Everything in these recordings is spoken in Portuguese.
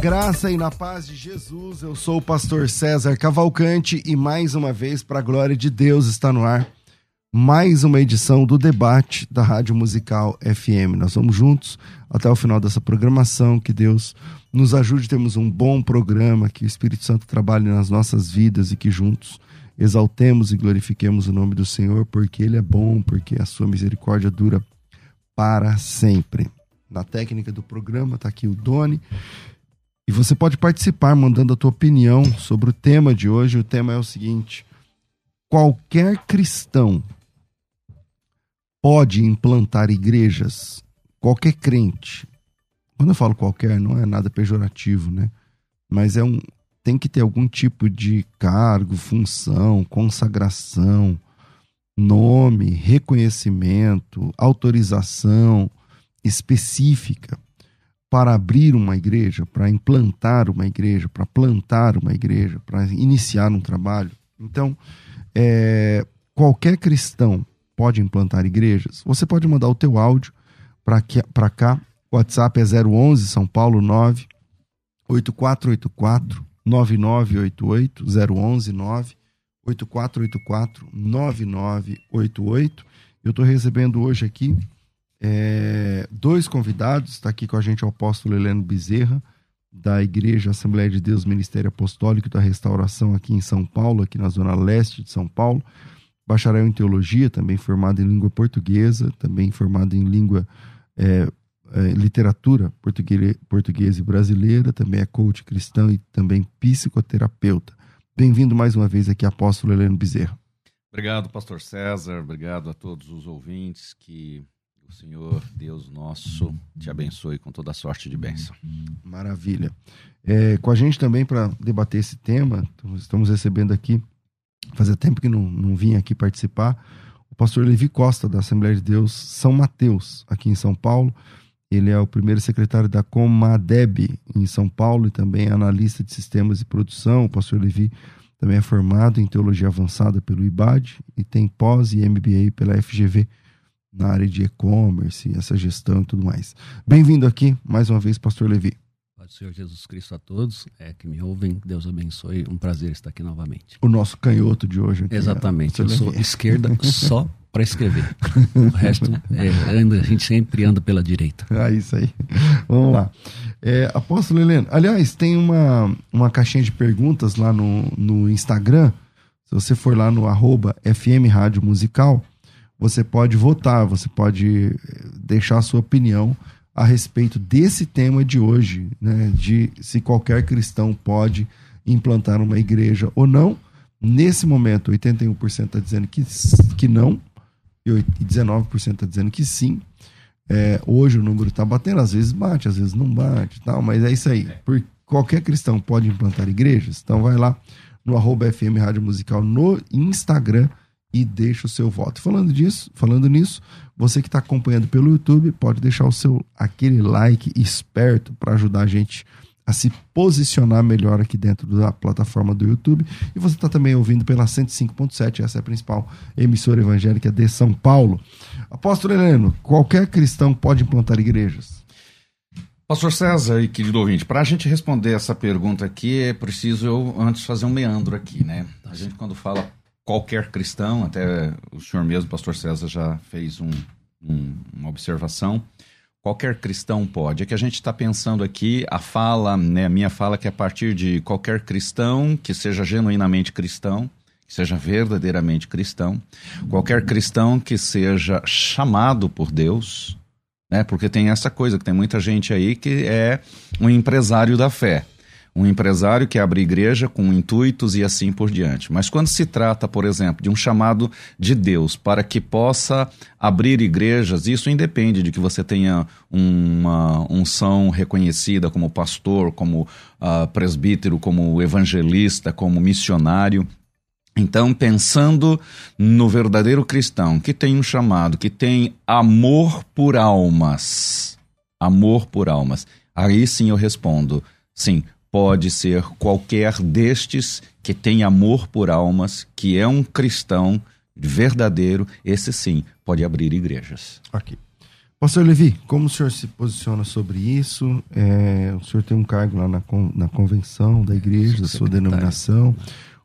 Graça e na paz de Jesus, eu sou o pastor César Cavalcante e mais uma vez, para a glória de Deus, está no ar mais uma edição do debate da Rádio Musical FM. Nós vamos juntos até o final dessa programação. Que Deus nos ajude, temos um bom programa, que o Espírito Santo trabalhe nas nossas vidas e que juntos exaltemos e glorifiquemos o nome do Senhor, porque Ele é bom, porque a sua misericórdia dura para sempre. Na técnica do programa está aqui o Doni e você pode participar mandando a tua opinião sobre o tema de hoje. O tema é o seguinte: qualquer cristão pode implantar igrejas, qualquer crente. Quando eu falo qualquer, não é nada pejorativo, né? Mas é um tem que ter algum tipo de cargo, função, consagração, nome, reconhecimento, autorização específica para abrir uma igreja, para implantar uma igreja, para plantar uma igreja, para iniciar um trabalho. Então, é, qualquer cristão pode implantar igrejas. Você pode mandar o teu áudio para cá. O WhatsApp é 011 São Paulo 9 8484 9988 011 9 8484 9988. Eu estou recebendo hoje aqui é, dois convidados, está aqui com a gente o apóstolo Heleno Bezerra, da Igreja Assembleia de Deus Ministério Apostólico da Restauração aqui em São Paulo, aqui na zona leste de São Paulo. Bacharel em Teologia, também formado em língua portuguesa, também formado em língua é, é, literatura portuguesa, portuguesa e brasileira, também é coach cristão e também psicoterapeuta. Bem-vindo mais uma vez aqui, apóstolo Heleno Bezerra. Obrigado, pastor César, obrigado a todos os ouvintes que o Senhor, Deus nosso, te abençoe com toda sorte de bênção. Maravilha. É, com a gente também para debater esse tema, estamos recebendo aqui, fazia tempo que não, não vim aqui participar, o pastor Levi Costa, da Assembleia de Deus São Mateus, aqui em São Paulo. Ele é o primeiro secretário da Comadeb em São Paulo e também analista de sistemas de produção. O pastor Levi também é formado em teologia avançada pelo IBAD e tem pós e MBA pela FGV na área de e-commerce, essa gestão e tudo mais. Bem-vindo aqui, mais uma vez, Pastor Levi. Pode Senhor Jesus Cristo a todos é, que me ouvem. Deus abençoe. Um prazer estar aqui novamente. O nosso canhoto de hoje. Aqui, Exatamente. Eu sou esquerda só para escrever. O resto, é, anda, a gente sempre anda pela direita. É isso aí. Vamos lá. É, Apóstolo Helena, aliás, tem uma, uma caixinha de perguntas lá no, no Instagram. Se você for lá no arroba FM Rádio Musical, você pode votar, você pode eh, deixar a sua opinião a respeito desse tema de hoje, né, de se qualquer cristão pode implantar uma igreja ou não. Nesse momento, 81% está dizendo que, que não e 19% está dizendo que sim. É, hoje o número está batendo, às vezes bate, às vezes não bate, tal, mas é isso aí. Por, qualquer cristão pode implantar igrejas, então vai lá no arroba FM Rádio Musical no Instagram e deixa o seu voto. Falando disso, falando nisso, você que está acompanhando pelo YouTube pode deixar o seu aquele like esperto para ajudar a gente a se posicionar melhor aqui dentro da plataforma do YouTube. E você está também ouvindo pela 105.7, essa é a principal emissora evangélica de São Paulo. Apóstolo Heleno, qualquer cristão pode implantar igrejas? Pastor César e querido ouvinte, para a gente responder essa pergunta aqui, é preciso eu antes fazer um meandro aqui, né? A gente quando fala qualquer cristão, até o senhor mesmo, pastor César, já fez um, um, uma observação. Qualquer cristão pode. É que a gente está pensando aqui, a fala, né, a minha fala, que é a partir de qualquer cristão que seja genuinamente cristão, que seja verdadeiramente cristão, qualquer cristão que seja chamado por Deus, né, porque tem essa coisa, que tem muita gente aí que é um empresário da fé um empresário que abre igreja com intuitos e assim por diante. Mas quando se trata, por exemplo, de um chamado de Deus para que possa abrir igrejas, isso independe de que você tenha uma unção reconhecida como pastor, como uh, presbítero, como evangelista, como missionário. Então, pensando no verdadeiro cristão que tem um chamado, que tem amor por almas, amor por almas, aí sim eu respondo: sim, pode ser qualquer destes que tem amor por almas, que é um cristão verdadeiro, esse sim pode abrir igrejas. Ok. Pastor Levi, como o senhor se posiciona sobre isso? É, o senhor tem um cargo lá na, na convenção da igreja, da sua denominação.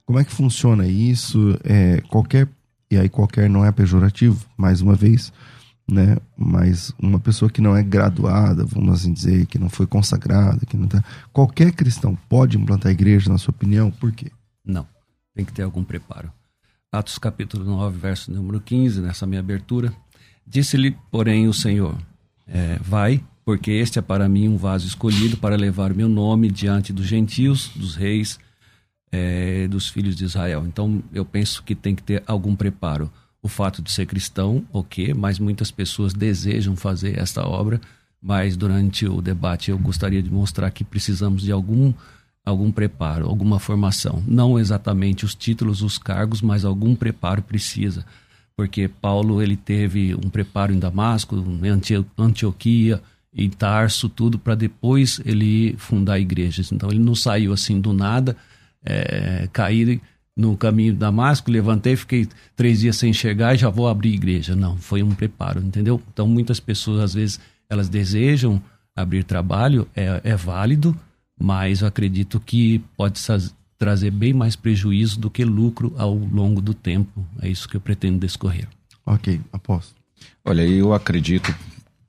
Como é que funciona isso? É, qualquer, e aí qualquer não é pejorativo, mais uma vez, né? Mas uma pessoa que não é graduada, vamos assim dizer, que não foi consagrada, que não tá... qualquer cristão pode implantar a igreja, na sua opinião? Por quê? Não, tem que ter algum preparo. Atos capítulo 9, verso número 15, nessa minha abertura, disse-lhe, porém, o Senhor: é, Vai, porque este é para mim um vaso escolhido para levar meu nome diante dos gentios, dos reis, é, dos filhos de Israel. Então, eu penso que tem que ter algum preparo o fato de ser cristão, ok, mas muitas pessoas desejam fazer esta obra, mas durante o debate eu gostaria de mostrar que precisamos de algum algum preparo, alguma formação, não exatamente os títulos, os cargos, mas algum preparo precisa, porque Paulo ele teve um preparo em Damasco, em Antioquia, em Tarso, tudo para depois ele fundar igrejas. Então ele não saiu assim do nada, é, cair no caminho de Damasco, levantei, fiquei três dias sem enxergar e já vou abrir igreja. Não, foi um preparo, entendeu? Então muitas pessoas às vezes elas desejam abrir trabalho, é, é válido, mas eu acredito que pode trazer bem mais prejuízo do que lucro ao longo do tempo. É isso que eu pretendo descorrer. Ok, aposto. Olha, eu acredito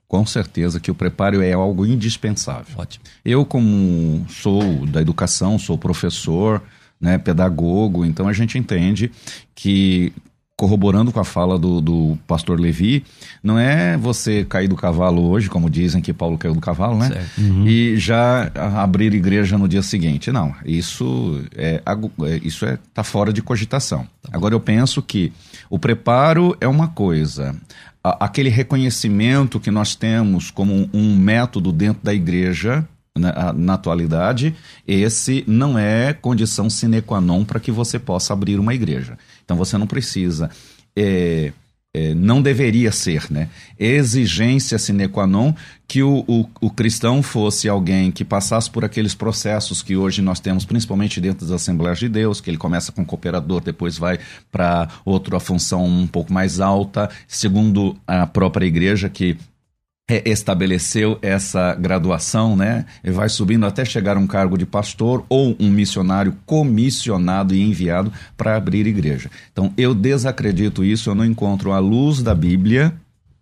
com certeza que o preparo é algo indispensável. Ótimo. Eu, como sou da educação, sou professor, né, pedagogo. Então a gente entende que corroborando com a fala do, do, pastor Levi, não é você cair do cavalo hoje, como dizem que Paulo caiu do cavalo, né? Uhum. E já abrir igreja no dia seguinte. Não, isso é, é isso é tá fora de cogitação. Tá Agora eu penso que o preparo é uma coisa, aquele reconhecimento que nós temos como um método dentro da igreja na, na, atualidade, esse não é condição sine qua non para que você possa abrir uma igreja. Então você não precisa. É, é, não deveria ser, né? Exigência sine qua non que o, o, o, cristão fosse alguém que passasse por aqueles processos que hoje nós temos, principalmente dentro das Assembleias de Deus, que ele começa com cooperador, depois vai para outra função um pouco mais alta, segundo a própria igreja, que estabeleceu essa graduação, né? E vai subindo até chegar a um cargo de pastor ou um missionário comissionado e enviado para abrir igreja. Então, eu desacredito isso, eu não encontro à luz da Bíblia,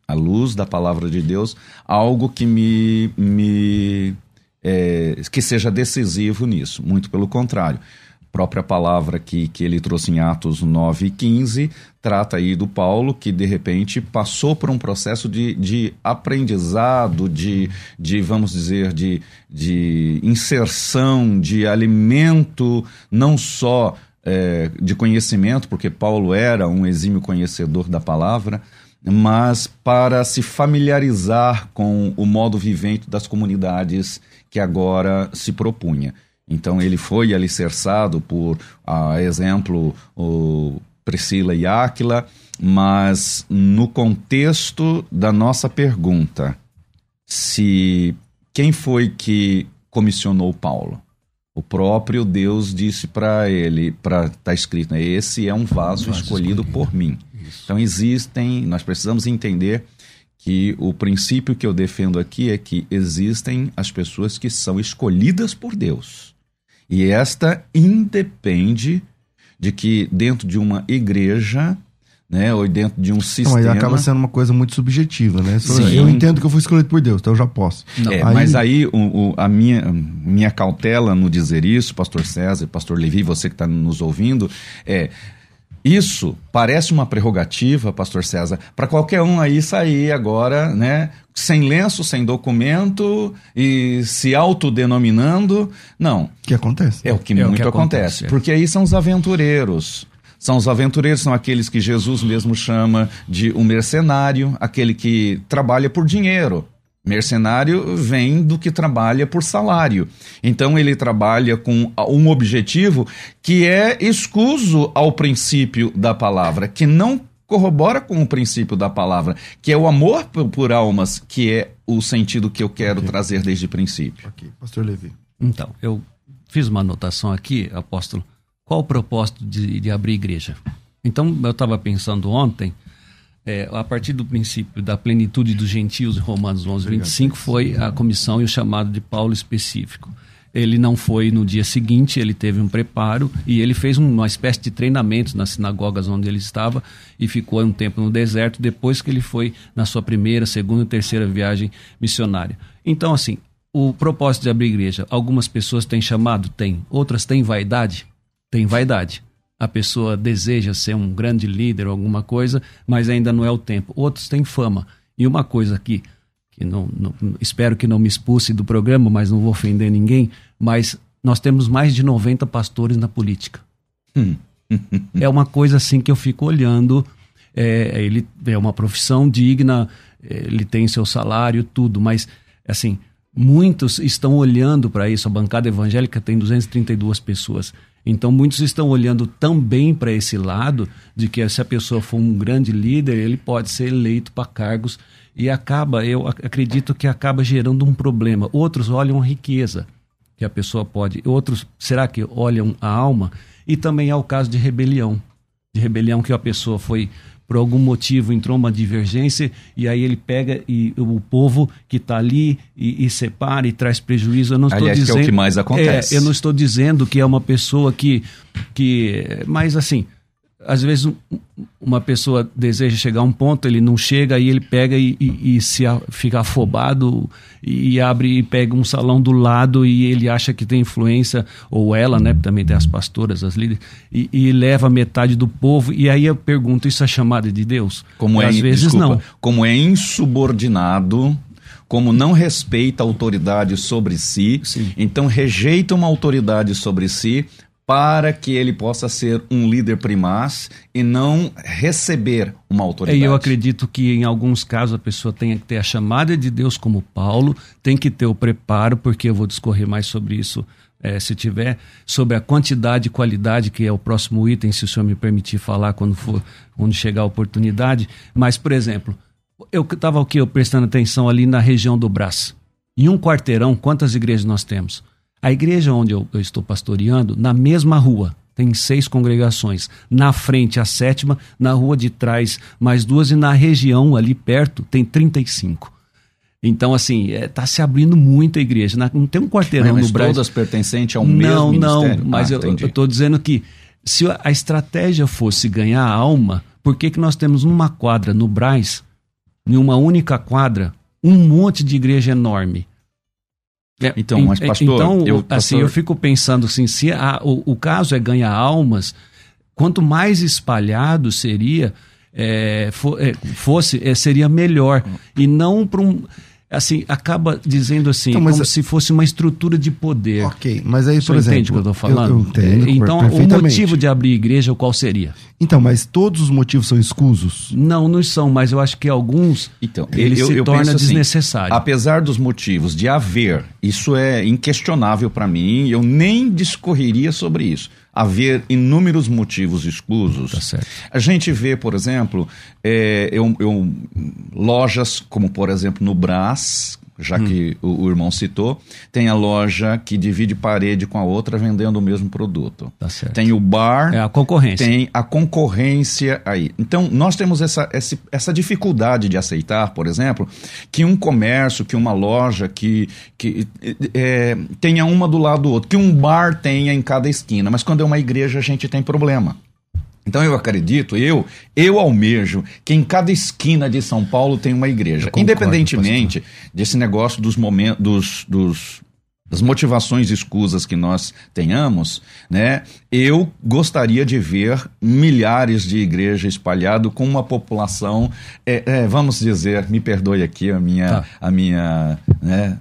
à luz da palavra de Deus, algo que me, me é, que seja decisivo nisso. Muito pelo contrário própria palavra que, que ele trouxe em Atos 9 e 15 trata aí do Paulo que de repente passou por um processo de, de aprendizado, de, de, vamos dizer, de, de inserção, de alimento, não só é, de conhecimento, porque Paulo era um exímio conhecedor da palavra, mas para se familiarizar com o modo vivente das comunidades que agora se propunha. Então ele foi alicerçado por, a exemplo, o Priscila e Áquila, mas no contexto da nossa pergunta, se quem foi que comissionou Paulo? O próprio Deus disse para ele, para tá escrito, né, esse é um vaso, um vaso escolhido, escolhido, por mim. Isso. Então existem, nós precisamos entender que o princípio que eu defendo aqui é que existem as pessoas que são escolhidas por Deus. E esta independe de que dentro de uma igreja né? Ou dentro de um sistema. Então, aí acaba sendo uma coisa muito subjetiva, né? Sim. Eu entendo que eu fui escolhido por Deus, então eu já posso. É, aí... Mas aí o, o, a minha, minha cautela no dizer isso, pastor César, pastor Levi, você que está nos ouvindo, é. Isso parece uma prerrogativa, pastor César, para qualquer um aí sair agora, né? Sem lenço, sem documento e se autodenominando. Não. O que acontece? É o que É o muito que acontece. acontece, é. Porque aí são os aventureiros. São os aventureiros, são aqueles que Jesus mesmo chama de um mercenário, aquele que trabalha por dinheiro. Mercenário vem do que trabalha por salário. Então ele trabalha com um objetivo que é escuso ao princípio da palavra, que não corrobora com o princípio da palavra, que é o amor por, por almas, que é o sentido que eu quero trazer desde o princípio. Ok, pastor Levi. Então, eu fiz uma anotação aqui, apóstolo. Qual o propósito de, de abrir igreja? Então, eu estava pensando ontem, é, a partir do princípio da plenitude dos gentios, em Romanos 11, 25, foi a comissão e o chamado de Paulo específico. Ele não foi no dia seguinte, ele teve um preparo e ele fez uma espécie de treinamento nas sinagogas onde ele estava e ficou um tempo no deserto depois que ele foi na sua primeira, segunda e terceira viagem missionária. Então, assim, o propósito de abrir igreja, algumas pessoas têm chamado? Tem. Outras têm vaidade? Tem vaidade. A pessoa deseja ser um grande líder ou alguma coisa, mas ainda não é o tempo. Outros têm fama. E uma coisa aqui, que não, não- espero que não me expulse do programa, mas não vou ofender ninguém, mas nós temos mais de 90 pastores na política. é uma coisa assim que eu fico olhando. É, ele é uma profissão digna, ele tem seu salário, tudo, mas assim, muitos estão olhando para isso. A bancada evangélica tem 232 pessoas. Então, muitos estão olhando também para esse lado de que se a pessoa for um grande líder, ele pode ser eleito para cargos e acaba, eu ac- acredito que acaba gerando um problema. Outros olham a riqueza que a pessoa pode, outros, será que olham a alma? E também há o caso de rebelião, de rebelião que a pessoa foi por algum motivo entrou uma divergência e aí ele pega e o povo que está ali e, e separa e traz prejuízo. Eu não estou Aliás, que é o dizendo que mais acontece. É, eu não estou dizendo que é uma pessoa que que, mas assim, às vezes um- uma pessoa deseja chegar a um ponto, ele não chega, aí ele pega e, e- e se a- fica afobado e, abre e pega um salão do lado e ele acha que tem influência, ou ela, né? Também tem as pastoras, as líderes, e, e leva metade do povo. E aí eu pergunto: isso é chamada de Deus? Como é, às vezes desculpa, não. como é insubordinado, como não respeita a autoridade sobre si, Sim. então rejeita uma autoridade sobre si para que ele possa ser um líder primaz e não receber uma E autoridade. eu acredito que em alguns casos a pessoa tenha que ter a chamada de Deus como Paulo, tem que ter o preparo, porque eu vou discorrer mais sobre isso eh, se tiver, sobre a quantidade e qualidade, que é o próximo item, se o senhor me permitir falar quando for, quando chegar a oportunidade. Mas, por exemplo, eu estava o quê? Eu prestando atenção ali na região do Brás. Em um quarteirão, quantas igrejas nós temos? A igreja onde eu, eu estou pastoreando, na mesma rua, tem seis congregações. Na frente, a sétima, na rua de trás, mais duas, e na região ali perto, tem 35. Então, assim, está se abrindo muita igreja. Não tem um quarteirão mas no Brasil. todas pertencentes ao não, mesmo ministério? Não, mas Ah, eu estou dizendo que se a estratégia fosse ganhar alma, por que, que nós temos numa quadra no Braz, em uma única quadra, um monte de igreja enorme? É, Então, mas, en- pastor, então, eu- assim, pastor- eu fico pensando assim, se a- o, o caso é ganhar almas, quanto mais espalhado seria, é, fo- é, fosse, é, seria melhor. E não para um. Assim, acaba dizendo assim, Então, mas como é- se fosse uma estrutura de poder. Ok, mas aí, por senhor exemplo. entende o que eu estou falando? Eu, eu entendo, então, o motivo de abrir igreja, qual seria? Então, mas todos os motivos são escusos? Não, não são, mas eu acho que alguns Então, ele eu- se eu torna penso assim, desnecessário. Apesar dos motivos de haver, isso é inquestionável para mim, eu nem discorreria sobre isso. Haver inúmeros motivos escusos. Tá. A gente vê, por exemplo, é, eu, eu- lojas como, por exemplo, no Brás, já hum. que o, o, irmão citou, tem a loja que divide parede com a outra vendendo o mesmo produto. Tá certo. Tem o bar. É a concorrência. Tem a concorrência aí. Então, nós temos essa, essa, essa dificuldade de aceitar, por exemplo, que um comércio, que uma loja, que, que é, tenha uma do lado do outro, que um bar tenha em cada esquina. Mas quando é uma igreja, a gente tem problema. Então eu acredito, eu, eu almejo que em cada esquina de São Paulo tem uma igreja. Concordo, Independentemente pastor. desse negócio dos momentos, dos, dos, das motivações escusas que nós tenhamos, né? Eu gostaria de ver milhares de igrejas espalhado com uma população, é, é, vamos dizer, me perdoe aqui a minha, tá. a minha, né?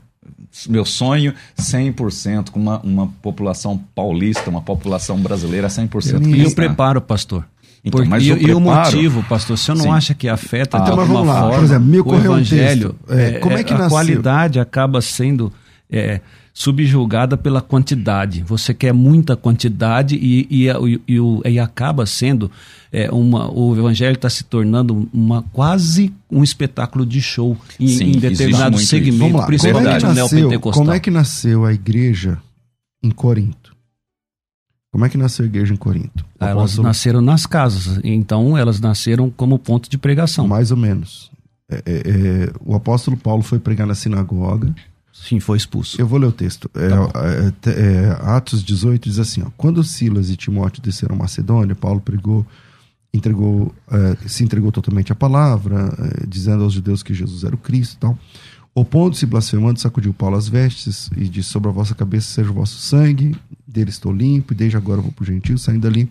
Meu sonho 100% com uma, uma população paulista, uma população brasileira 100% E o preparo, pastor? Então, Por, mas e, o preparo, e o motivo, pastor, você não Sim. acha que afeta então, de alguma lá, forma por exemplo, o evangelho? Um é, como é que a nasceu? qualidade acaba sendo é, subjugada pela quantidade. Você quer muita quantidade e, e, e, e, e acaba sendo é, uma, o evangelho está se tornando uma quase um espetáculo de show em, Sim, em determinado segmento, lá, principalmente como é no neopentecostal. Como é que nasceu a igreja em Corinto? Como é que nasceu a igreja em Corinto? Ah, elas nasceram nas casas, então elas nasceram como ponto de pregação. Mais ou menos. É, é, é o apóstolo Paulo foi pregar na sinagoga. Sim, foi expulso. Eu vou ler o texto. É, tá é, é, Atos 18 diz assim: ó, Quando Silas e Timóteo desceram a Macedônia, Paulo pregou entregou, uh, se entregou totalmente à palavra, uh, dizendo aos judeus que Jesus era o Cristo e tal. Opondo-se, blasfemando, sacudiu Paulo as vestes e disse: Sobre a vossa cabeça seja o vosso sangue, dele estou limpo, e desde agora vou para o gentil. Saindo dali,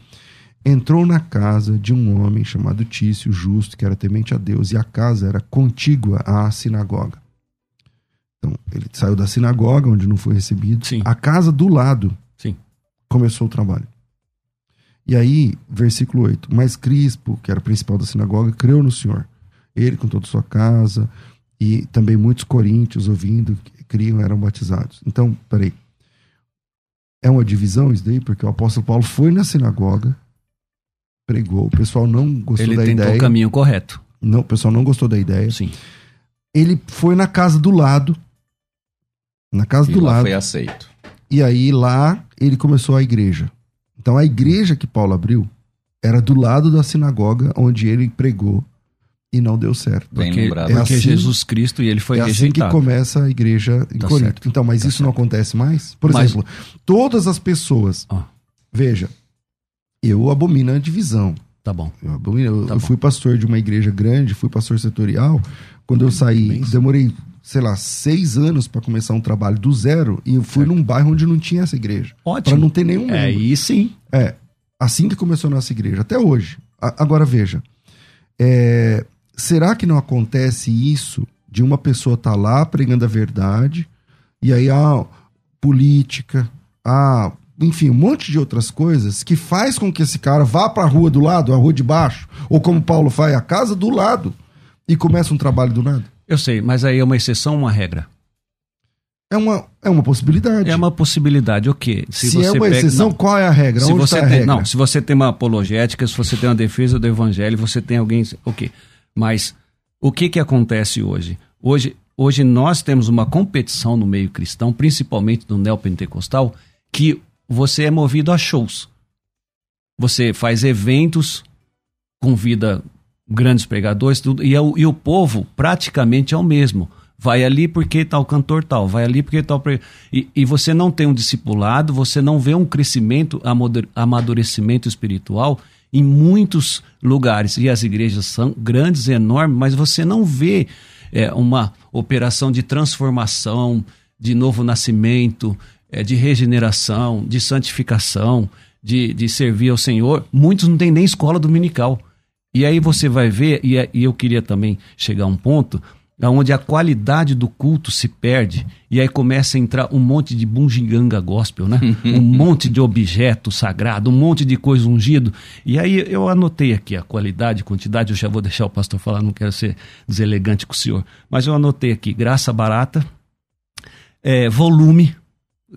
entrou na casa de um homem chamado Tício, justo, que era temente a Deus, e a casa era contígua à sinagoga. Então, ele saiu da sinagoga, onde não foi recebido. Sim. A casa do lado Sim. começou o trabalho. E aí, versículo 8: Mas Crispo, que era o principal da sinagoga, creu no Senhor. Ele com toda a sua casa, e também muitos coríntios ouvindo, criam, eram batizados. Então, peraí. É uma divisão isso daí? Porque o apóstolo Paulo foi na sinagoga, pregou, o pessoal não gostou Ele da ideia. Ele tentou o caminho correto. Não, o pessoal não gostou da ideia. Sim. Ele foi na casa do lado. Na casa e do lá lado. foi aceito. E aí lá ele começou a igreja. Então a igreja que Paulo abriu era do lado da sinagoga onde ele pregou e não deu certo. Bem porque, lembrado. É porque assim, Jesus Cristo e ele foi é rejeitado. assim que começa a igreja em tá Corinto. Certo. Então, mas tá isso certo. não acontece mais? Por mas... exemplo, todas as pessoas. Ah. Veja, eu abomino a divisão. Tá bom. Eu, abomino, eu, tá eu bom. fui pastor de uma igreja grande, fui pastor setorial. Quando eu saí, demorei sei lá, seis anos para começar um trabalho do zero e eu fui certo. num bairro onde não tinha essa igreja. Ótimo. Para não ter nenhum. É, aí sim. É, assim que começou a nossa igreja, até hoje. A, agora veja, é, será que não acontece isso de uma pessoa estar tá lá pregando a verdade e aí há política, há, enfim, um monte de outras coisas que faz com que esse cara vá para a rua do lado, a rua de baixo, ou como Paulo faz, a casa do lado e começa um trabalho do nada? Eu sei, mas aí é uma exceção ou uma regra? É uma, é uma possibilidade. É uma possibilidade, o quê? Se, se é uma pega, exceção, não, qual é a regra? Se Onde você tá tem, regra? Não, se você tem uma apologética, se você tem uma defesa do evangelho, você tem alguém. Ok. Mas o que, que acontece hoje? Hoje, hoje nós temos uma competição no meio cristão, principalmente no neopentecostal, que você é movido a shows. Você faz eventos, convida grandes pregadores, tudo, e, é o, e o povo praticamente é o mesmo. Vai ali porque tal cantor tal, vai ali porque tal. E, e você não tem um discipulado, você não vê um crescimento, amadurecimento espiritual em muitos lugares. E as igrejas são grandes, enormes, mas você não vê é, uma operação de transformação, de novo nascimento, é, de regeneração, de santificação, de, de servir ao Senhor. Muitos não têm nem escola dominical. E aí você vai ver, e, é, e eu queria também chegar a um ponto onde a qualidade do culto se perde e aí começa a entrar um monte de bungiganga gospel, né? um monte de objeto sagrado, um monte de coisa ungido. E aí eu anotei aqui a qualidade, quantidade, eu já vou deixar o pastor falar, não quero ser deselegante com o senhor, mas eu anotei aqui graça barata, é, volume,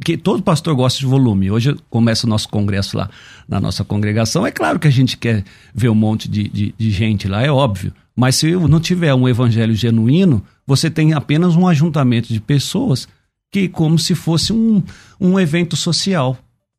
que todo pastor gosta de volume. Hoje começa o nosso congresso lá na nossa congregação. É claro que a gente quer ver um monte de, de, de gente lá, é óbvio. Mas se não tiver um evangelho genuíno, você tem apenas um ajuntamento de pessoas que como se fosse um, um evento social.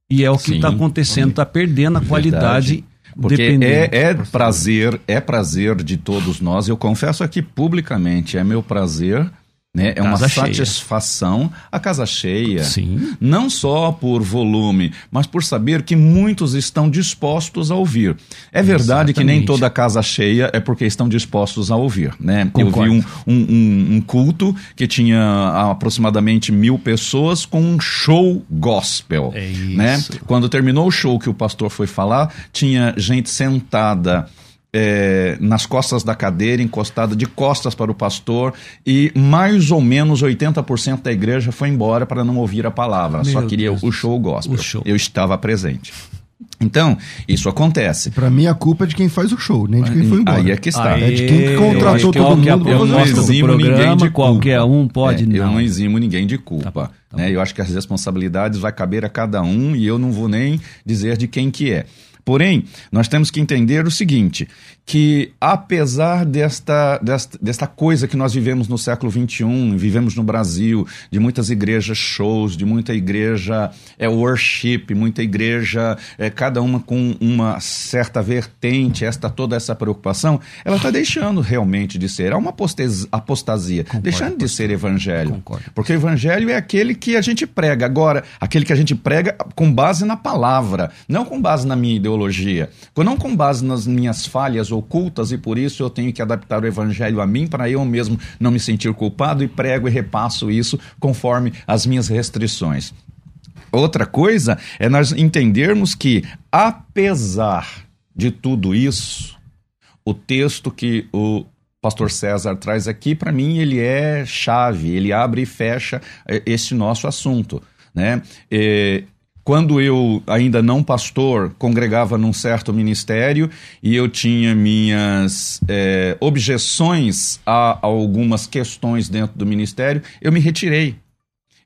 E é o que está acontecendo, está perdendo a qualidade. Verdade. Porque dependendo. é, é prazer, é prazer de todos nós. Eu confesso aqui publicamente, é meu prazer, né? É uma cheia. satisfação a casa cheia. Sim. Não só por volume, mas por saber que muitos estão dispostos a ouvir. É verdade que nem toda casa cheia é porque estão dispostos a ouvir, né? Concordo. Eu vi um, um, um- culto que tinha aproximadamente mil pessoas com um show gospel, É né? isso. Quando terminou o show que o pastor foi falar, tinha gente sentada é, nas costas da cadeira, encostada de costas para o pastor, e mais ou menos 80% da igreja foi embora para não ouvir a palavra, só Meu queria Deus o show gospel. o show. Eu estava presente. Então, isso acontece. Pra mim, a culpa é de quem faz o show, nem de quem foi embora. Aí é que está. É de quem que Aê, contratou todo mundo pra Eu não eximo ninguém programa, de culpa. qualquer um pode, É, Eu não. não eximo ninguém de culpa. Tá tá né? Eu acho que as responsabilidades vai caber a cada um e eu não vou nem dizer de quem que é. Porém, nós temos que entender o seguinte, que apesar desta, desta, desta coisa que nós vivemos no século XXI, vivemos no Brasil, de muitas igrejas shows, de muita igreja é, worship, muita igreja, é, cada uma com uma certa vertente, esta toda essa preocupação, ela está deixando realmente de ser. Há uma apostes- apostasia, deixando de ser evangelho. Concordo. Porque o evangelho é aquele que a gente prega. Agora, aquele que a gente prega com base na palavra, não com base na minha ideologia, não com base nas minhas falhas ocultas e por isso eu tenho que adaptar o evangelho a mim para eu mesmo não me sentir culpado e prego e repasso isso conforme as minhas restrições. Outra coisa é nós entendermos que, apesar de tudo isso, o texto que o pastor César traz aqui, para mim, ele é chave, ele abre e fecha eh, esse nosso assunto. Né? Eh, quando eu, ainda não pastor, congregava num certo ministério e eu tinha minhas eh, objeções a algumas questões dentro do ministério, eu me retirei.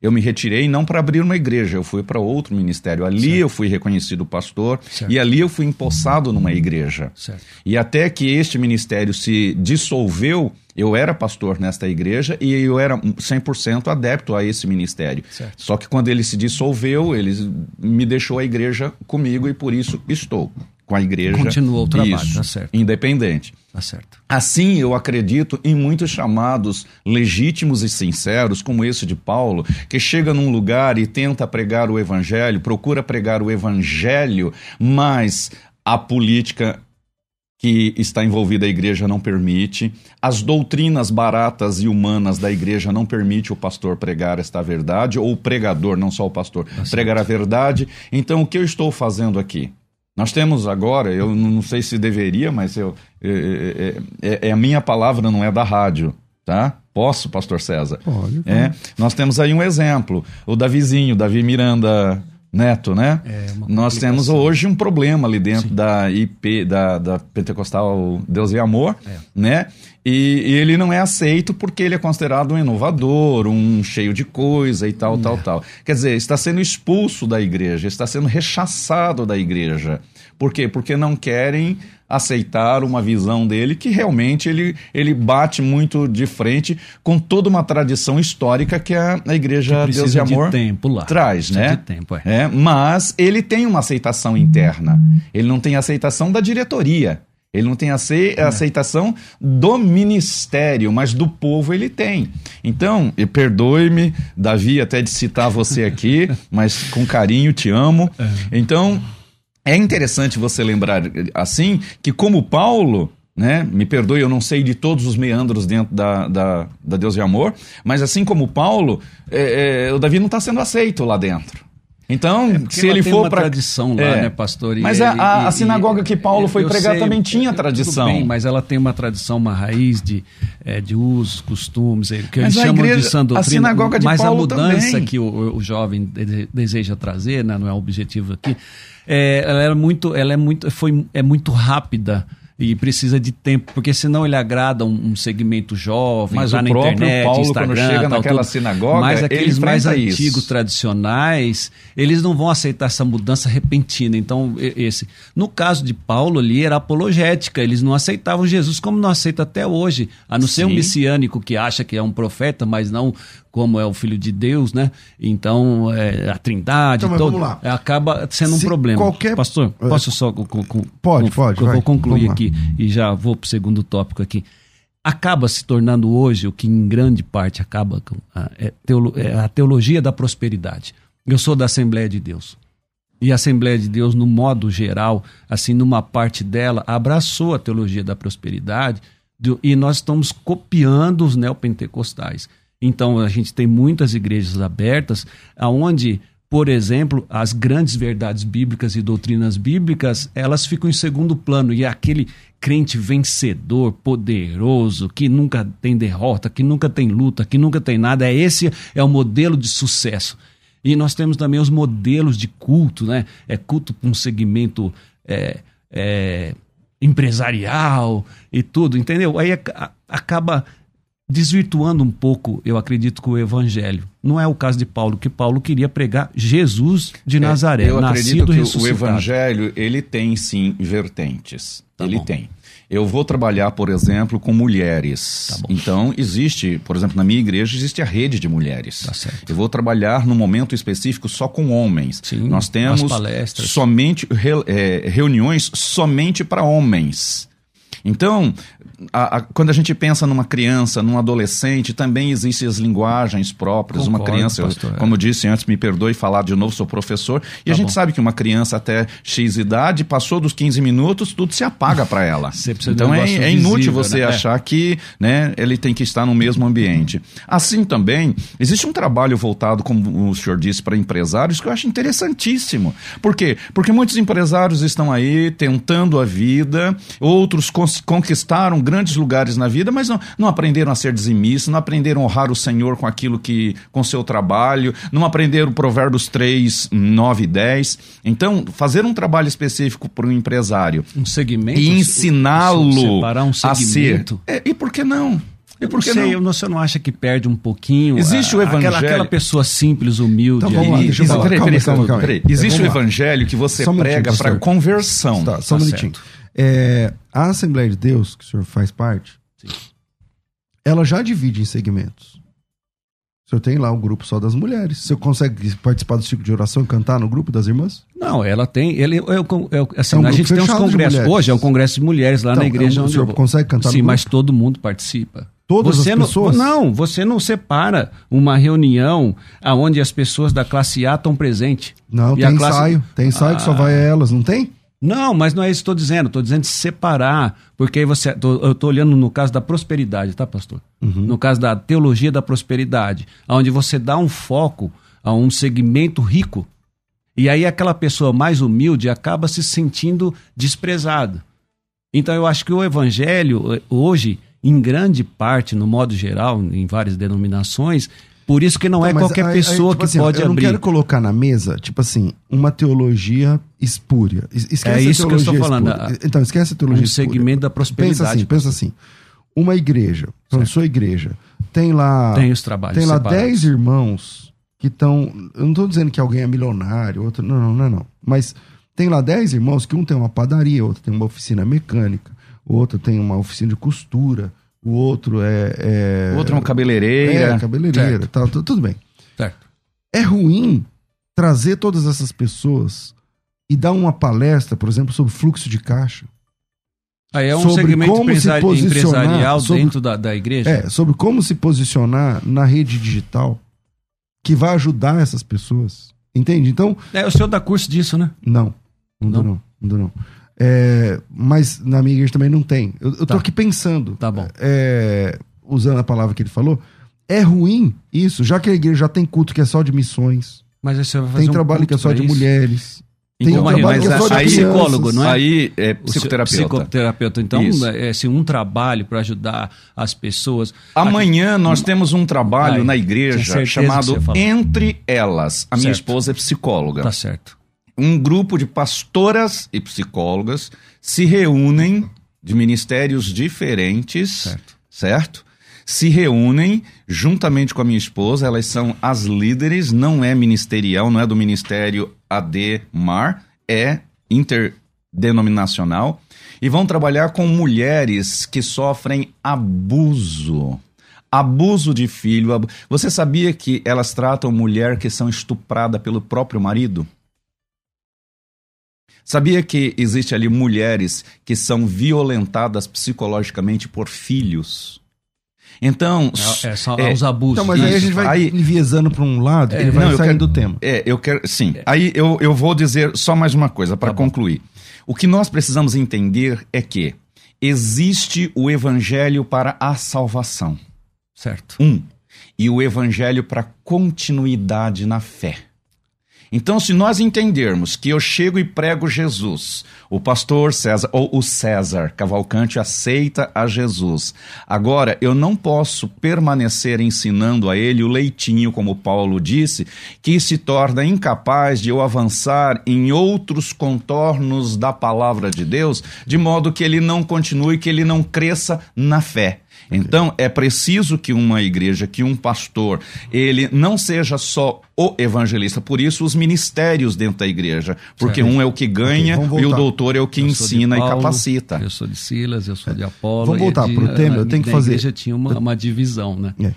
Eu me retirei não para abrir uma igreja, eu fui para outro ministério. Ali eu fui reconhecido pastor Certo. e ali eu fui empossado numa igreja. Certo. E até que este ministério se dissolveu, eu era pastor nesta igreja e eu era 100% adepto a esse ministério. Certo. Só que quando ele se dissolveu, ele me deixou a igreja comigo e por isso estou com a igreja. Continuou o trabalho, Isso, tá certo. Independente. Tá certo. Assim, eu acredito em muitos chamados legítimos e sinceros, como esse de Paulo, que chega num lugar e tenta pregar o evangelho, procura pregar o evangelho, mas a política que está envolvida a igreja não permite, as doutrinas baratas e humanas da igreja não permite o pastor pregar esta verdade, ou o pregador, não só o pastor, pregar a verdade. Então, o que eu estou fazendo aqui? Nós temos agora, eu não sei se deveria, mas eu, é, é- é- é a minha palavra, não é da rádio, tá? Posso, pastor César? Pode, É, nós temos aí um exemplo, o Davizinho, Davi Miranda Neto, né? É nós temos hoje um problema ali dentro da IP, da, da Pentecostal Deus e Amor, É. né? E, e ele não é aceito porque ele é considerado um inovador, um cheio de coisa e tal, É. tal, tal. Quer dizer, está sendo expulso da igreja, está sendo rechaçado da igreja. Por quê? Porque não querem aceitar uma visão dele que realmente ele, ele bate muito de frente com toda uma tradição histórica que a, a igreja Que Deus e precisa de Amor tempo lá. traz, Precisa né? tempo, é. É, mas ele tem uma aceitação interna. Ele não tem aceitação da diretoria. Ele não tem ace- aceitação do ministério, mas do povo ele tem. Então, e perdoe-me, Davi, até de citar você aqui, mas com carinho te amo. Então, é interessante você lembrar assim que, como Paulo, né? Me perdoe, eu não sei de todos os meandros dentro da, da, da Deus de Amor, mas assim como Paulo, é, é, o Davi não está sendo aceito lá dentro. Então, É se ele tem for uma para tradição lá, né, pastor? E Mas a, ele- a- a e- sinagoga que Paulo foi pregar sei, também tinha tradição. bem, mas ela tem uma tradição, uma raiz de, é, de usos, costumes, é, que Mas eles a chamam igreja- de sã a doutrina. sinagoga de mas Paulo a mudança também. que o, o jovem de- deseja trazer, né, não é o objetivo aqui, é, ela é muito, ela é muito, foi, é muito rápida. E precisa de tempo, porque senão ele agrada um, um segmento jovem, Mas lá o na próprio internet, Paulo, Instagram, quando chega tal, naquela tudo. sinagoga, Mas ele aqueles mais enfrenta isso. antigos, tradicionais, eles não vão aceitar essa mudança repentina. Então, esse. No caso de Paulo ali, era apologética. Eles não aceitavam Jesus como não aceita até hoje. A não ser um Sim. messiânico que acha que é um profeta, mas não como é o filho de Deus, né? Então, é, a trindade, Então, todo, acaba sendo um Se problema. qualquer- Pastor, É. posso só. co- co- co- Pode, co- pode, Eu vai. vou concluir Vamos lá. aqui e já vou para o segundo tópico aqui. Acaba se tornando hoje o que em grande parte acaba com a, é é a teologia da prosperidade. Eu sou da Assembleia de Deus. E a Assembleia de Deus, no modo geral, assim, numa parte dela, abraçou a teologia da prosperidade e nós estamos copiando os neopentecostais. Então, a gente tem muitas igrejas abertas, aonde, por exemplo, as grandes verdades bíblicas e doutrinas bíblicas, elas ficam em segundo plano. E é aquele crente vencedor, poderoso, que nunca tem derrota, que nunca tem luta, que nunca tem nada, é esse é o modelo de sucesso. E nós temos também os modelos de culto, né? É culto com um segmento é, é, empresarial e tudo, entendeu? Aí aca- acaba desvirtuando um pouco, eu acredito, com o evangelho. Não é o caso de Paulo, que Paulo queria pregar Jesus de Nazaré, É, Eu acredito nascido e que o ressuscitado. evangelho, ele tem sim vertentes. Tá ele bom. tem. Eu vou trabalhar, por exemplo, com mulheres. Tá então, existe, por exemplo, na minha igreja existe a rede de mulheres. Tá. Eu vou trabalhar num momento específico só com homens. Sim, Nós temos somente re- é, reuniões somente para homens. Então, a- a- quando a gente pensa numa criança, num adolescente, também existem as linguagens próprias. uma Concordo, criança, eu- pastor, é. como eu disse antes, me perdoe falar de novo, sou professor, e a Tá gente bom. sabe que uma criança até X idade, passou dos 15 minutos, tudo se apaga para ela. Então é, é inútil visível, você né? É. achar que né, ele tem que estar no mesmo ambiente. Assim também, existe um trabalho voltado, como o senhor disse, para empresários que eu acho interessantíssimo. Por quê? Porque muitos empresários estão aí tentando a vida, outros cons- conquistaram grandes lugares na vida, mas não, não aprenderam a ser dizimistas, não aprenderam a honrar o Senhor com aquilo que, com seu trabalho, não aprenderam Provérbios 3, 9 e 10. Então, fazer um trabalho específico para um empresário Um segmento. e ensiná-lo um a ser. É, e por que não? E por não que sei, não? não, você não acha que perde um pouquinho? Existe a- o Aquela, evangelho. aquela pessoa simples, humilde. Então, vamos lá, deixa eu Existe- falar. peraí, Calma, peraí, calma, calma. peraí. É, Existe o evangelho que você um prega para conversão. Tá, só um Tá minutinho. certo. É, a Assembleia de Deus, que o senhor faz parte, ela já divide em segmentos. O senhor tem lá o grupo só das mulheres. O senhor consegue participar do ciclo de oração e cantar no grupo das irmãs? Não, ela tem. Ele, eu, eu, eu- assim, É um a gente tem uns congressos. Hoje é um congresso de mulheres lá Então, na igreja é um- o senhor consegue cantar Sim, no mas grupo? todo mundo participa. Todas você as não, pessoas? Não, você não separa uma reunião onde as pessoas da classe A estão presentes. Não, E tem classe- ensaio. Tem ensaio que só Ah. vai a elas, não tem? Não, mas não é isso que estou dizendo. Estou dizendo de separar. Porque aí você. tô- eu estou olhando no caso da prosperidade, tá, pastor? Uhum. No caso da teologia da prosperidade, onde você dá um foco a um segmento rico. E aí aquela pessoa mais humilde acaba se sentindo desprezada. Então eu acho que o evangelho, eh, hoje, em grande parte, no modo geral, em várias denominações, por isso que não é Então, mas qualquer aí- aí, pessoa tipo que assim, pode eu não abrir. quero colocar na mesa, tipo assim, uma teologia espúria. Es- Esquece É isso que eu estou falando, espúria. Então, esquece a teologia um espúria. segmento da prosperidade. Pensa assim, pensa assim. Uma igreja, então, sua igreja, tem lá Tem os trabalhos tem lá separados. 10 irmãos que estão, eu não estou dizendo que alguém é milionário, outro não, não, não, não. Mas tem lá 10 irmãos que um tem uma padaria, outro tem uma oficina mecânica, outro tem uma oficina de costura, o outro é, é Outro é uma cabeleireira. é, tal, tu- tudo bem. Certo. É ruim trazer todas essas pessoas e dar uma palestra, por exemplo, sobre fluxo de caixa. Aí é um segmento empresari- empresarial sobre- dentro da, da igreja. É, sobre como se posicionar na rede digital que vai ajudar essas pessoas. Entende? Então, É, o senhor dá curso disso, né? não. Não dou Não? não. Não dou não. É, mas na minha igreja também não tem. Eu, eu tô Tá. aqui pensando. Tá bom. é, usando a palavra que ele falou. É ruim isso, já que a igreja já tem culto que é só de missões. Mas aí você vai fazer Tem um trabalho culto que é só de isso? mulheres. Tem Então, um mas trabalho que é a- só de aí- crianças. psicólogo, não é? Aí é psicoterapeuta. Psicoterapeuta. Então, Isso. é assim, um trabalho para ajudar as pessoas. Amanhã nós temos um trabalho Ai, na igreja chamado. Entre Elas. A minha Certo. esposa é psicóloga. Tá certo. Um grupo de pastoras e psicólogas se reúnem de ministérios diferentes, Certo. certo? Se reúnem juntamente com a minha esposa, elas são as líderes, não é ministerial, não é do ministério AD Mar, é interdenominacional, e vão trabalhar com mulheres que sofrem abuso. Abuso de filho. abu- Você sabia que elas tratam mulher que são estuprada pelo próprio marido? Sabia que existe ali mulheres que são violentadas psicologicamente por filhos? Então, É, é, são é, os abusos. Então, mas aí a Isso. gente vai Aí- enviesando para um lado, ele não, vai eu sair quero- do tema. É, eu quero. Sim. Aí eu, eu vou dizer só mais uma coisa para Tá bom. concluir. O que nós precisamos entender é que existe o evangelho para a salvação. Certo. Um. E o evangelho para continuidade na fé. Então, se nós entendermos que eu chego e prego Jesus, o pastor César, ou o César Cavalcante aceita a Jesus. Agora, eu não posso permanecer ensinando a ele o leitinho, como Paulo disse, que se torna incapaz de eu avançar em outros contornos da palavra de Deus, de modo que ele não continue, que ele não cresça na fé. Então, é preciso que uma igreja, que um pastor, ele não seja só o evangelista, por isso os ministérios dentro da igreja, porque Certo. um é o que ganha vamos e o doutor é o que Eu ensina Paulo, e capacita. Eu sou de Silas, eu sou de Apolo. Vamos voltar de- pro tema, eu tenho que fazer- igreja tinha uma, uma divisão, né? É.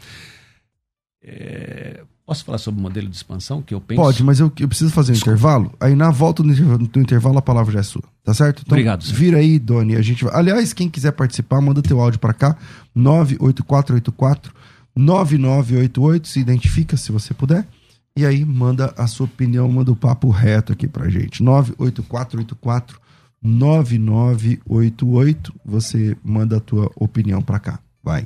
É, posso falar sobre o modelo de expansão que eu penso? Pode, mas eu, eu preciso fazer um intervalo. Aí na volta do intervalo, do intervalo a palavra já é sua. Tá certo? Então, Obrigado, senhor. Vira aí, Doni. A gente vai... Aliás, quem quiser participar, manda teu áudio pra cá. 98484 9988. Se identifica se você puder. E aí manda a sua opinião, manda o papo reto aqui pra gente. 98484 9988. Você manda a tua opinião pra cá. Vai.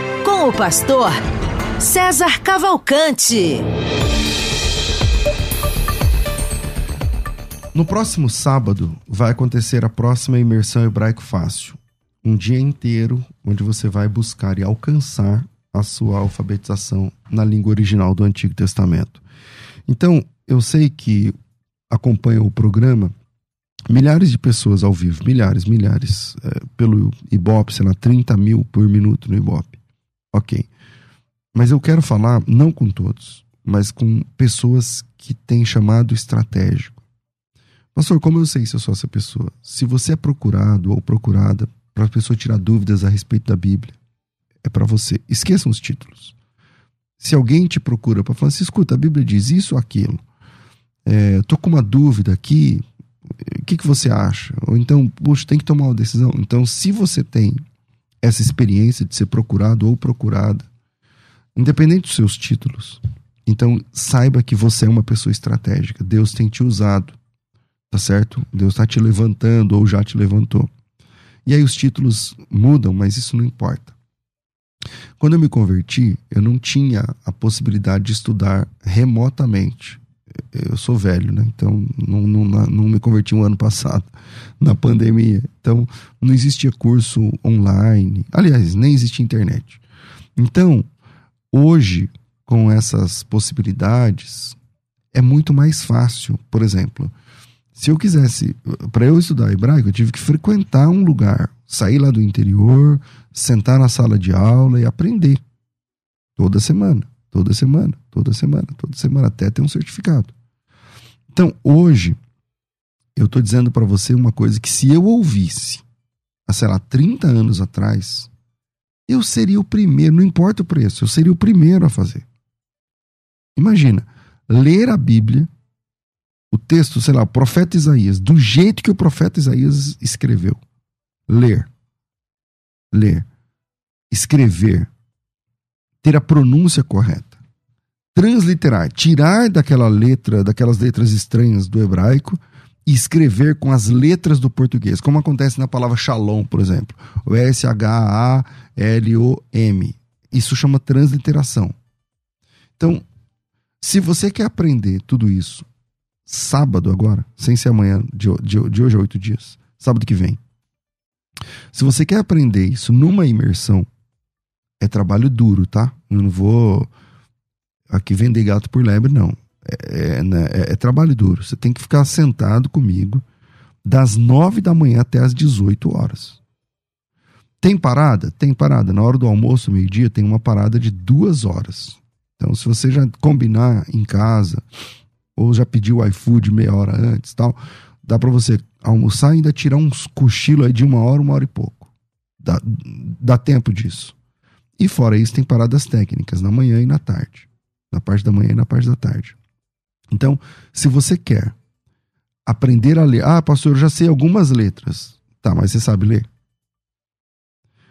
com o pastor César Cavalcante. No próximo sábado vai acontecer a próxima imersão hebraico fácil. Um dia inteiro onde você vai buscar e alcançar a sua alfabetização na língua original do Antigo Testamento. Então, eu sei que acompanham o programa milhares de pessoas ao vivo, milhares, milhares, é, pelo Ibope, sei lá, 30 mil por minuto no Ibope. Ok. Mas eu quero falar, não com todos, mas com pessoas que têm chamado estratégico. Pastor, como eu sei se eu sou essa pessoa? Se você é procurado ou procurada para a pessoa tirar dúvidas a respeito da Bíblia, é para você. Esqueçam os títulos. Se alguém te procura para falar assim, escuta, a Bíblia diz isso ou aquilo, é, tô com uma dúvida aqui, o que, que você acha? Ou então, puxa, tem que tomar uma decisão. Então, se você tem essa experiência de ser procurado ou procurada, independente dos seus títulos, então saiba que você é uma pessoa estratégica. Deus tem te usado tá certo? Deus está te levantando ou já te levantou. E aí os títulos mudam, mas isso não importa. Quando eu me converti, eu não tinha a possibilidade de estudar remotamente. Eu sou velho, né? Então não, não, não me converti um ano passado, na pandemia. Então não existia curso online. Aliás, nem existia internet. Então, hoje, com essas possibilidades, é muito mais fácil. Por exemplo, se eu quisesse, para eu estudar hebraico, eu tive que frequentar um lugar, sair lá do interior, sentar na sala de aula e aprender. Toda semana, toda semana, toda semana, toda semana, até ter um certificado. Então, hoje, eu estou dizendo para você uma coisa que se eu ouvisse, há, sei lá, 30 anos atrás, eu seria o primeiro, não importa o preço, eu seria o primeiro a fazer. Imagina, ler a Bíblia o texto, sei lá, o profeta Isaías, do jeito que o profeta Isaías escreveu. Ler. Ler. Escrever. Ter a pronúncia correta. Transliterar. Tirar daquela letra, daquelas letras estranhas do hebraico e escrever com as letras do português, como acontece na palavra shalom, por exemplo, o S-H-A-L-O-M. Isso chama transliteração. Então, se você quer aprender tudo isso sábado agora, sem ser amanhã, de, de, de hoje a oito dias, sábado que vem. Se você quer aprender isso numa imersão, é trabalho duro, tá? Eu não vou aqui vender gato por lebre, não. É, é, né, é, é trabalho duro. Você tem que ficar sentado comigo das nove da manhã até as 18 horas. Tem parada? Tem parada. Na hora do almoço, meio-dia, tem uma parada de duas horas. Então, se você já combinar em casa, ou já pediu o iFood meia hora antes tal, dá para você almoçar e ainda tirar uns cochilos aí de uma hora, uma hora e pouco. Dá, dá tempo disso. E fora isso, tem paradas técnicas na manhã e na tarde. Na parte da manhã e na parte da tarde. Então, se você quer aprender a ler, ah, pastor, eu já sei algumas letras. Tá, mas você sabe ler?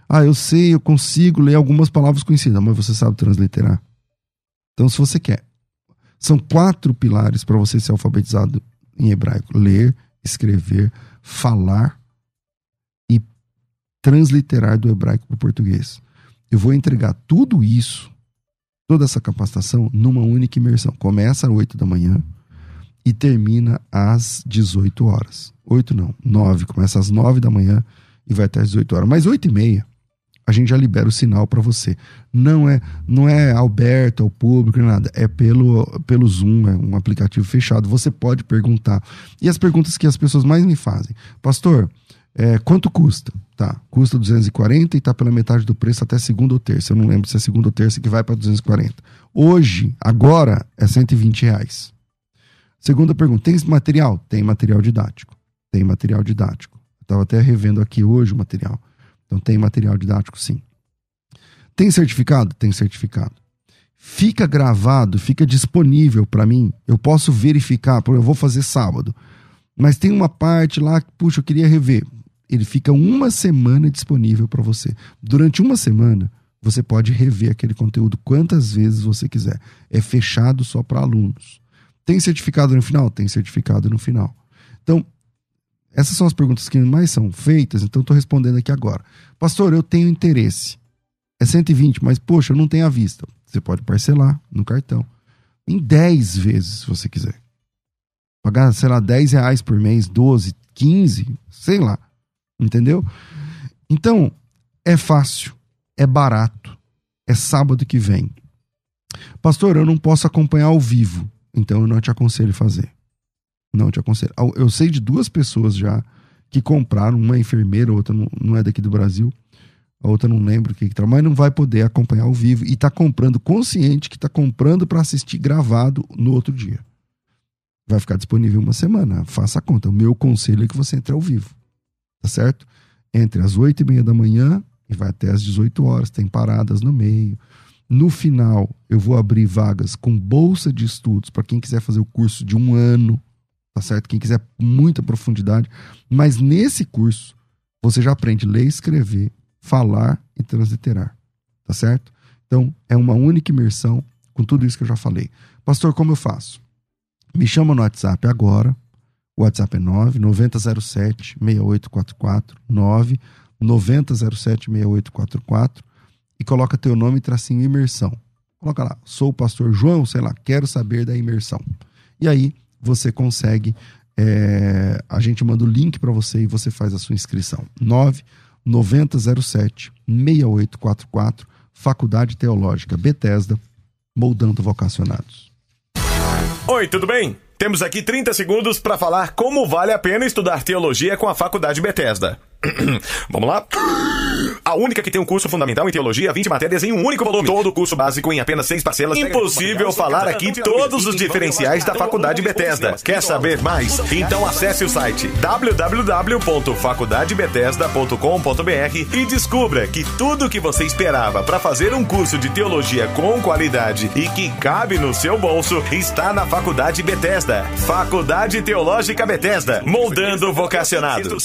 Ah, eu sei, eu consigo ler algumas palavras conhecidas, mas você sabe transliterar? Então, se você quer, são quatro pilares para você ser alfabetizado em hebraico: ler, escrever, falar e transliterar do hebraico para o português. Eu vou entregar tudo isso, toda essa capacitação, numa única imersão. Começa às 8 da manhã e termina às 18 horas. 8 não, 9. Começa às 9 da manhã e vai até às 18 horas. Mas 8 e meia a gente já libera o sinal para você. Não é não é aberto ao público, nada. É pelo, pelo Zoom, é um aplicativo fechado. Você pode perguntar. E as perguntas que as pessoas mais me fazem. Pastor, é, quanto custa? Tá, custa 240 e tá pela metade do preço até segunda ou terça. Eu não lembro se é segunda ou terça que vai para 240. Hoje, agora, é 120 reais. Segunda pergunta, tem material? Tem material didático. Tem material didático. Eu tava até revendo aqui hoje o material. Então tem material didático sim. Tem certificado? Tem certificado. Fica gravado, fica disponível para mim. Eu posso verificar, eu vou fazer sábado. Mas tem uma parte lá que, puxa, eu queria rever. Ele fica uma semana disponível para você. Durante uma semana, você pode rever aquele conteúdo quantas vezes você quiser. É fechado só para alunos. Tem certificado no final? Tem certificado no final. Então, essas são as perguntas que mais são feitas, então estou respondendo aqui agora. Pastor, eu tenho interesse. É 120, mas poxa, eu não tenho à vista. Você pode parcelar no cartão. Em 10 vezes, se você quiser. Pagar, sei lá, 10 reais por mês, 12, 15, sei lá. Entendeu? Então, é fácil, é barato, é sábado que vem. Pastor, eu não posso acompanhar ao vivo, então eu não te aconselho a fazer. Não te aconselho. Eu sei de duas pessoas já que compraram, uma enfermeira, outra não, é daqui do Brasil, a outra não lembro o que, que mas não vai poder acompanhar ao vivo e está comprando consciente que está comprando para assistir gravado no outro dia. Vai ficar disponível uma semana. Faça a conta. O meu conselho é que você entre ao vivo. Tá certo? Entre as oito e meia da manhã e vai até as 18 horas. Tem paradas no meio. No final, eu vou abrir vagas com bolsa de estudos para quem quiser fazer o curso de um ano tá certo? Quem quiser muita profundidade. Mas nesse curso, você já aprende ler, escrever, falar e transliterar, tá certo? Então, é uma única imersão com tudo isso que eu já falei. Pastor, como eu faço? Me chama no WhatsApp agora. O WhatsApp é 9 9007 6844 9 9007 6844 e coloca teu nome e tracinho imersão. Coloca lá, sou o pastor João, sei lá, quero saber da imersão. E aí você consegue. É, a gente manda o link para você e você faz a sua inscrição. 9 9007 6844 Faculdade Teológica Bethesda, moldando vocacionados. Oi, tudo bem? Temos aqui 30 segundos para falar como vale a pena estudar teologia com a Faculdade Bethesda. Vamos lá? A única que tem um curso fundamental em teologia, 20 matérias em um único volume. Todo o curso básico em apenas seis parcelas. Impossível falar aqui todos os diferenciais da Faculdade Bethesda. Quer saber mais? Então acesse o site www.faculdadebethesda.com.br e descubra que tudo o que você esperava para fazer um curso de teologia com qualidade e que cabe no seu bolso está na Faculdade Bethesda. Faculdade Teológica Bethesda, moldando vocacionados.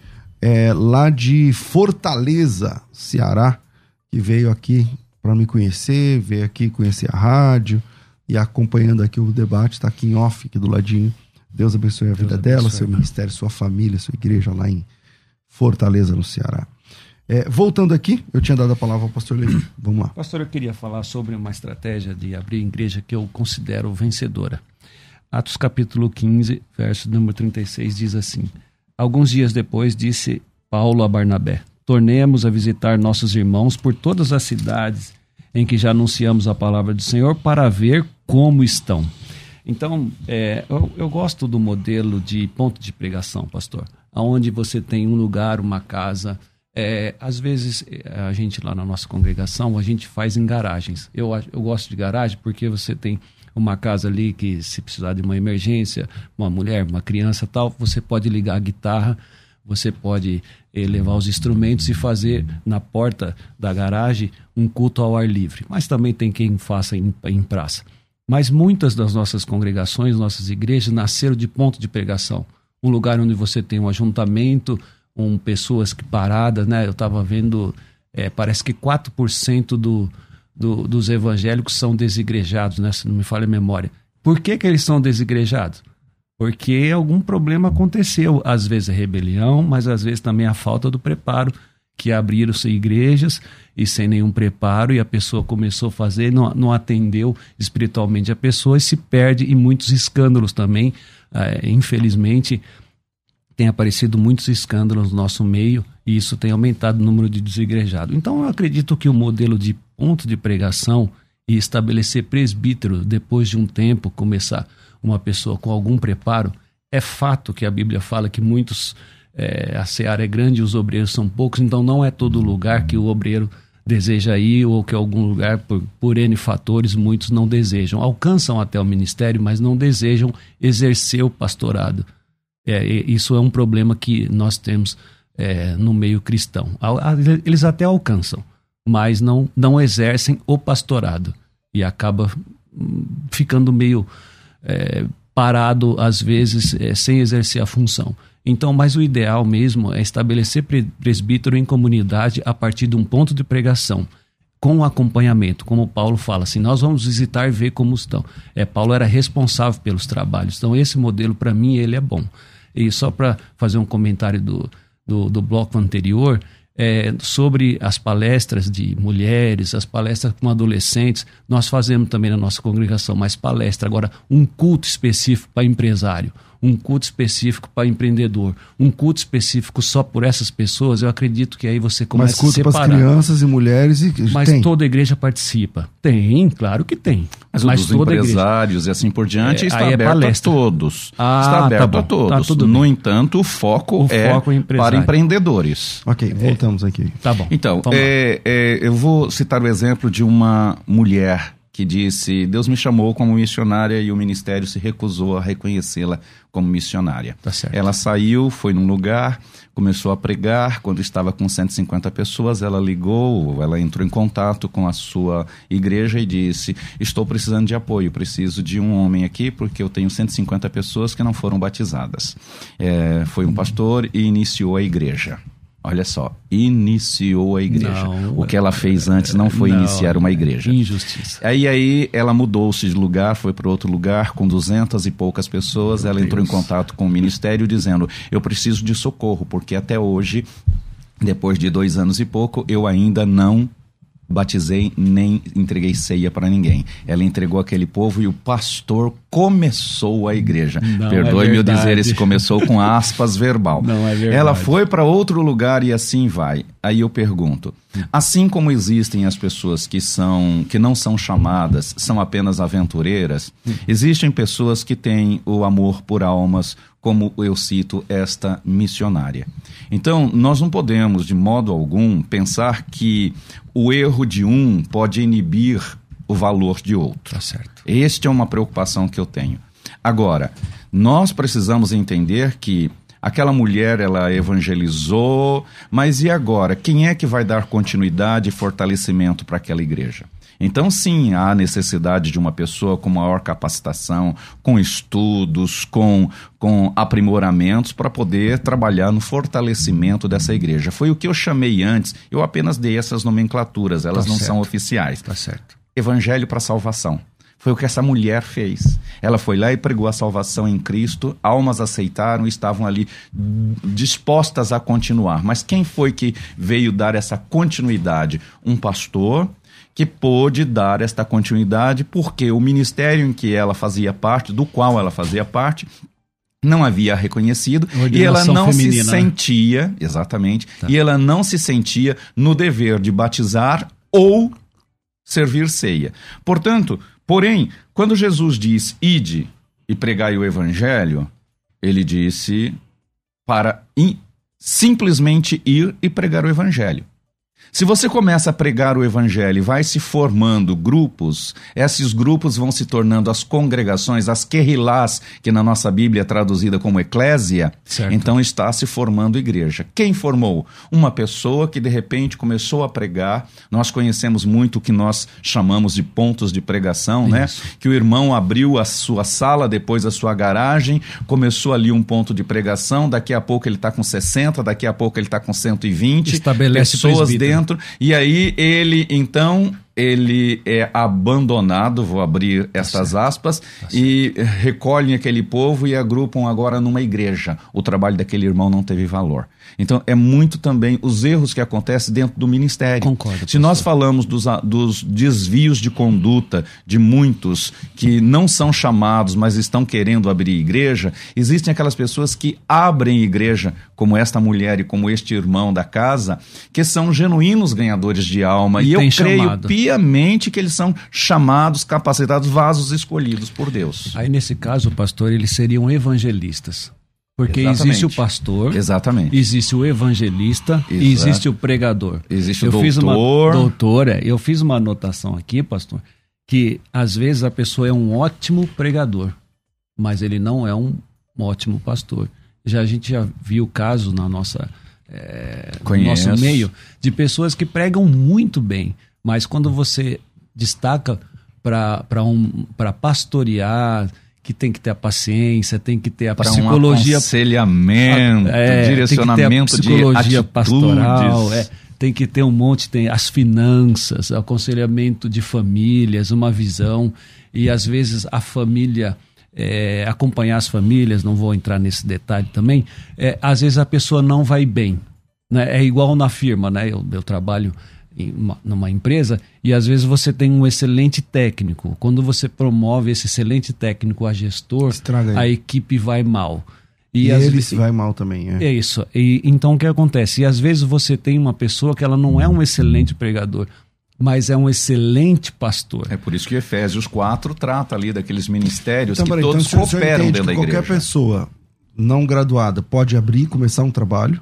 É, lá de Fortaleza, Ceará, que veio aqui para me conhecer, veio aqui conhecer a rádio e acompanhando aqui o debate, está aqui em off, aqui do ladinho. Deus abençoe a vida dela, seu ministério, sua família, sua igreja lá em Fortaleza, no Ceará. É, voltando aqui, eu tinha dado a palavra ao pastor Levi. Vamos lá. Pastor, eu queria falar sobre uma estratégia de abrir igreja que eu considero vencedora. Atos capítulo 15, verso número 36 diz assim: Alguns dias depois disse Paulo a Barnabé: Tornemos a visitar nossos irmãos por todas as cidades em que já anunciamos a palavra do Senhor para ver como estão. Então, é, eu, eu, gosto do modelo de ponto de pregação, pastor, aonde você tem um lugar, uma casa, é, às vezes, é, a gente lá na nossa congregação, a gente faz em garagens. Eu, eu gosto de garagem porque você tem uma casa ali que, se precisar de uma emergência, uma mulher, uma criança tal, você pode ligar a guitarra, você pode eh, levar os instrumentos e fazer na porta da garagem um culto ao ar livre. Mas também tem quem faça em, em praça. Mas muitas das nossas congregações, nossas igrejas, nasceram de ponto de pregação. Um lugar onde você tem um ajuntamento, com pessoas que paradas, né? Eu estava vendo, é, parece que 4% do, do, dos evangélicos são desigrejados, né? Se não me falha a memória. Por que, que eles são desigrejados? Porque algum problema aconteceu. Às vezes a rebelião, mas às vezes também a falta do preparo, que abriram-se igrejas e sem nenhum preparo, e a pessoa começou a fazer, não, não atendeu espiritualmente a pessoa e se perde em muitos escândalos também. É, infelizmente, tem aparecido muitos escândalos no nosso meio e isso tem aumentado o número de desigrejados. Então eu acredito que o modelo de ponto de pregação e estabelecer presbítero depois de um tempo começar uma pessoa com algum preparo é fato que a Bíblia fala que muitos é, a seara é grande e os obreiros são poucos, então não é todo lugar que o obreiro deseja ir ou que algum lugar por, por N fatores muitos não desejam. Alcançam até o ministério, mas não desejam exercer o pastorado. É, isso é um problema que nós temos é, no meio cristão. Eles até alcançam, mas não, não exercem o pastorado e acaba hum, ficando meio é, parado, às vezes, é, sem exercer a função. Então, mas o ideal mesmo é estabelecer presbítero em comunidade a partir de um ponto de pregação com acompanhamento, como Paulo fala assim, nós vamos visitar e ver como estão. É, Paulo era responsável pelos trabalhos, então esse modelo para mim ele é bom. E só para fazer um comentário do, do, do bloco anterior, é, sobre as palestras de mulheres, as palestras com adolescentes, nós fazemos também na nossa congregação, mas palestra. Agora, um culto específico para empresário um culto específico para empreendedor, um culto específico só por essas pessoas, eu acredito que aí você começa Mas culto a separar. para crianças e mulheres e Mas tem. toda igreja participa. Tem, claro que tem. Mas, Mas dos empresários igreja. e assim por diante é, está é aberto a todos. Ah, está tá aberto tá a todos. Tá no entanto, o foco, o é, foco é para empreendedores. Ok, voltamos aqui. Tá bom. Então, é, é, eu vou citar o exemplo de uma mulher que disse: Deus me chamou como missionária e o ministério se recusou a reconhecê-la como missionária. Tá. Ela saiu, foi num lugar, começou a pregar. Quando estava com 150 pessoas, ela ligou, ela entrou em contato com a sua igreja e disse: Estou precisando de apoio, preciso de um homem aqui porque eu tenho 150 pessoas que não foram batizadas. É, foi um pastor e iniciou a igreja. Olha só, iniciou a igreja. Não, o que ela fez antes não foi não, iniciar uma igreja. Injustiça. Aí aí ela mudou-se de lugar, foi para outro lugar com duzentas e poucas pessoas. Meu ela entrou em Deus. contato com o ministério dizendo: eu preciso de socorro porque até hoje, depois de dois anos e pouco, eu ainda não batizei nem entreguei ceia para ninguém. Ela entregou aquele povo e o pastor começou a igreja. Não Perdoe-me é eu dizer esse começou com aspas verbal. Não é verdade. Ela foi para outro lugar e assim vai. Aí eu pergunto: assim como existem as pessoas que são que não são chamadas, são apenas aventureiras, existem pessoas que têm o amor por almas, como eu cito esta missionária. Então, nós não podemos de modo algum pensar que o erro de um pode inibir o valor de outro. Tá certo. Este é uma preocupação que eu tenho. Agora, nós precisamos entender que aquela mulher ela evangelizou, mas e agora? Quem é que vai dar continuidade e fortalecimento para aquela igreja? Então, sim, há necessidade de uma pessoa com maior capacitação, com estudos, com, com aprimoramentos para poder trabalhar no fortalecimento dessa igreja. Foi o que eu chamei antes, eu apenas dei essas nomenclaturas, elas Tá não certo. são oficiais. Tá certo. Evangelho para salvação. Foi o que essa mulher fez. Ela foi lá e pregou a salvação em Cristo, almas aceitaram e estavam ali dispostas a continuar. Mas quem foi que veio dar essa continuidade? Um pastor que pôde dar esta continuidade porque o ministério em que ela fazia parte, do qual ela fazia parte, não havia reconhecido e ela não se feminina, né? sentia, exatamente, Tá. e ela não se sentia no dever de batizar ou servir ceia. Portanto, porém, quando Jesus diz ide e pregai o evangelho, ele disse para simplesmente ir e pregar o evangelho. Se você começa a pregar o evangelho e vai se formando grupos, esses grupos vão se tornando as congregações, as querrilás, que na nossa Bíblia é traduzida como eclésia, Certo. então está se formando igreja. Quem formou? Uma pessoa que de repente começou a pregar. Nós conhecemos muito o que nós chamamos de pontos de pregação, né? Isso. Que o irmão abriu a sua sala, depois a sua garagem, começou ali um ponto de pregação, daqui a pouco ele está com 60, daqui a pouco ele está com 120 Estabelece pessoas presbítero. dentro. E aí ele, então, ele é abandonado, vou abrir estas aspas, e recolhem aquele povo e agrupam agora numa igreja. O trabalho daquele irmão não teve valor. Então, é muito também os erros que acontecem dentro do ministério. Concordo, Se nós falamos dos, dos desvios de conduta de muitos que não são chamados, mas estão querendo abrir igreja, existem aquelas pessoas que abrem igreja, como esta mulher e como este irmão da casa, que são genuínos ganhadores de alma. E E, eu creio chamado. piamente que eles são chamados, capacitados, vasos escolhidos por Deus. Aí, nesse caso, pastor, eles seriam evangelistas. Porque Exatamente. existe o pastor, Exatamente. existe o evangelista e Exato. existe o pregador. Existe o eu fiz uma doutor. doutora, eu fiz uma anotação aqui, pastor, que às vezes a pessoa é um ótimo pregador, mas ele não é um ótimo pastor. Já a gente já viu caso na nossa é, no nosso meio de pessoas que pregam muito bem, mas quando você destaca para um, para pastorear, que tem que ter a paciência, tem que ter a Para um psicologia aconselhamento, é, direcionamento tem que ter a psicologia pastoral, é, tem que ter um monte, tem as finanças, aconselhamento de famílias, uma visão e às vezes a família é, acompanhar as famílias, não vou entrar nesse detalhe também. é, às vezes a pessoa não vai bem, né? É igual na firma, né? Eu, eu trabalho numa empresa e às vezes você tem um excelente técnico. Quando você promove esse excelente técnico a gestor, Estraga ele. a equipe vai mal. E, às ele se vai mal também. É. é isso. E, então o que acontece? E às vezes você tem uma pessoa que ela não é um excelente pregador, mas é um excelente pastor. É por isso que Efésios 4 trata ali daqueles ministérios Então, que peraí, todos então, cooperam dentro da que qualquer igreja. pessoa não graduada pode abrir e começar um trabalho,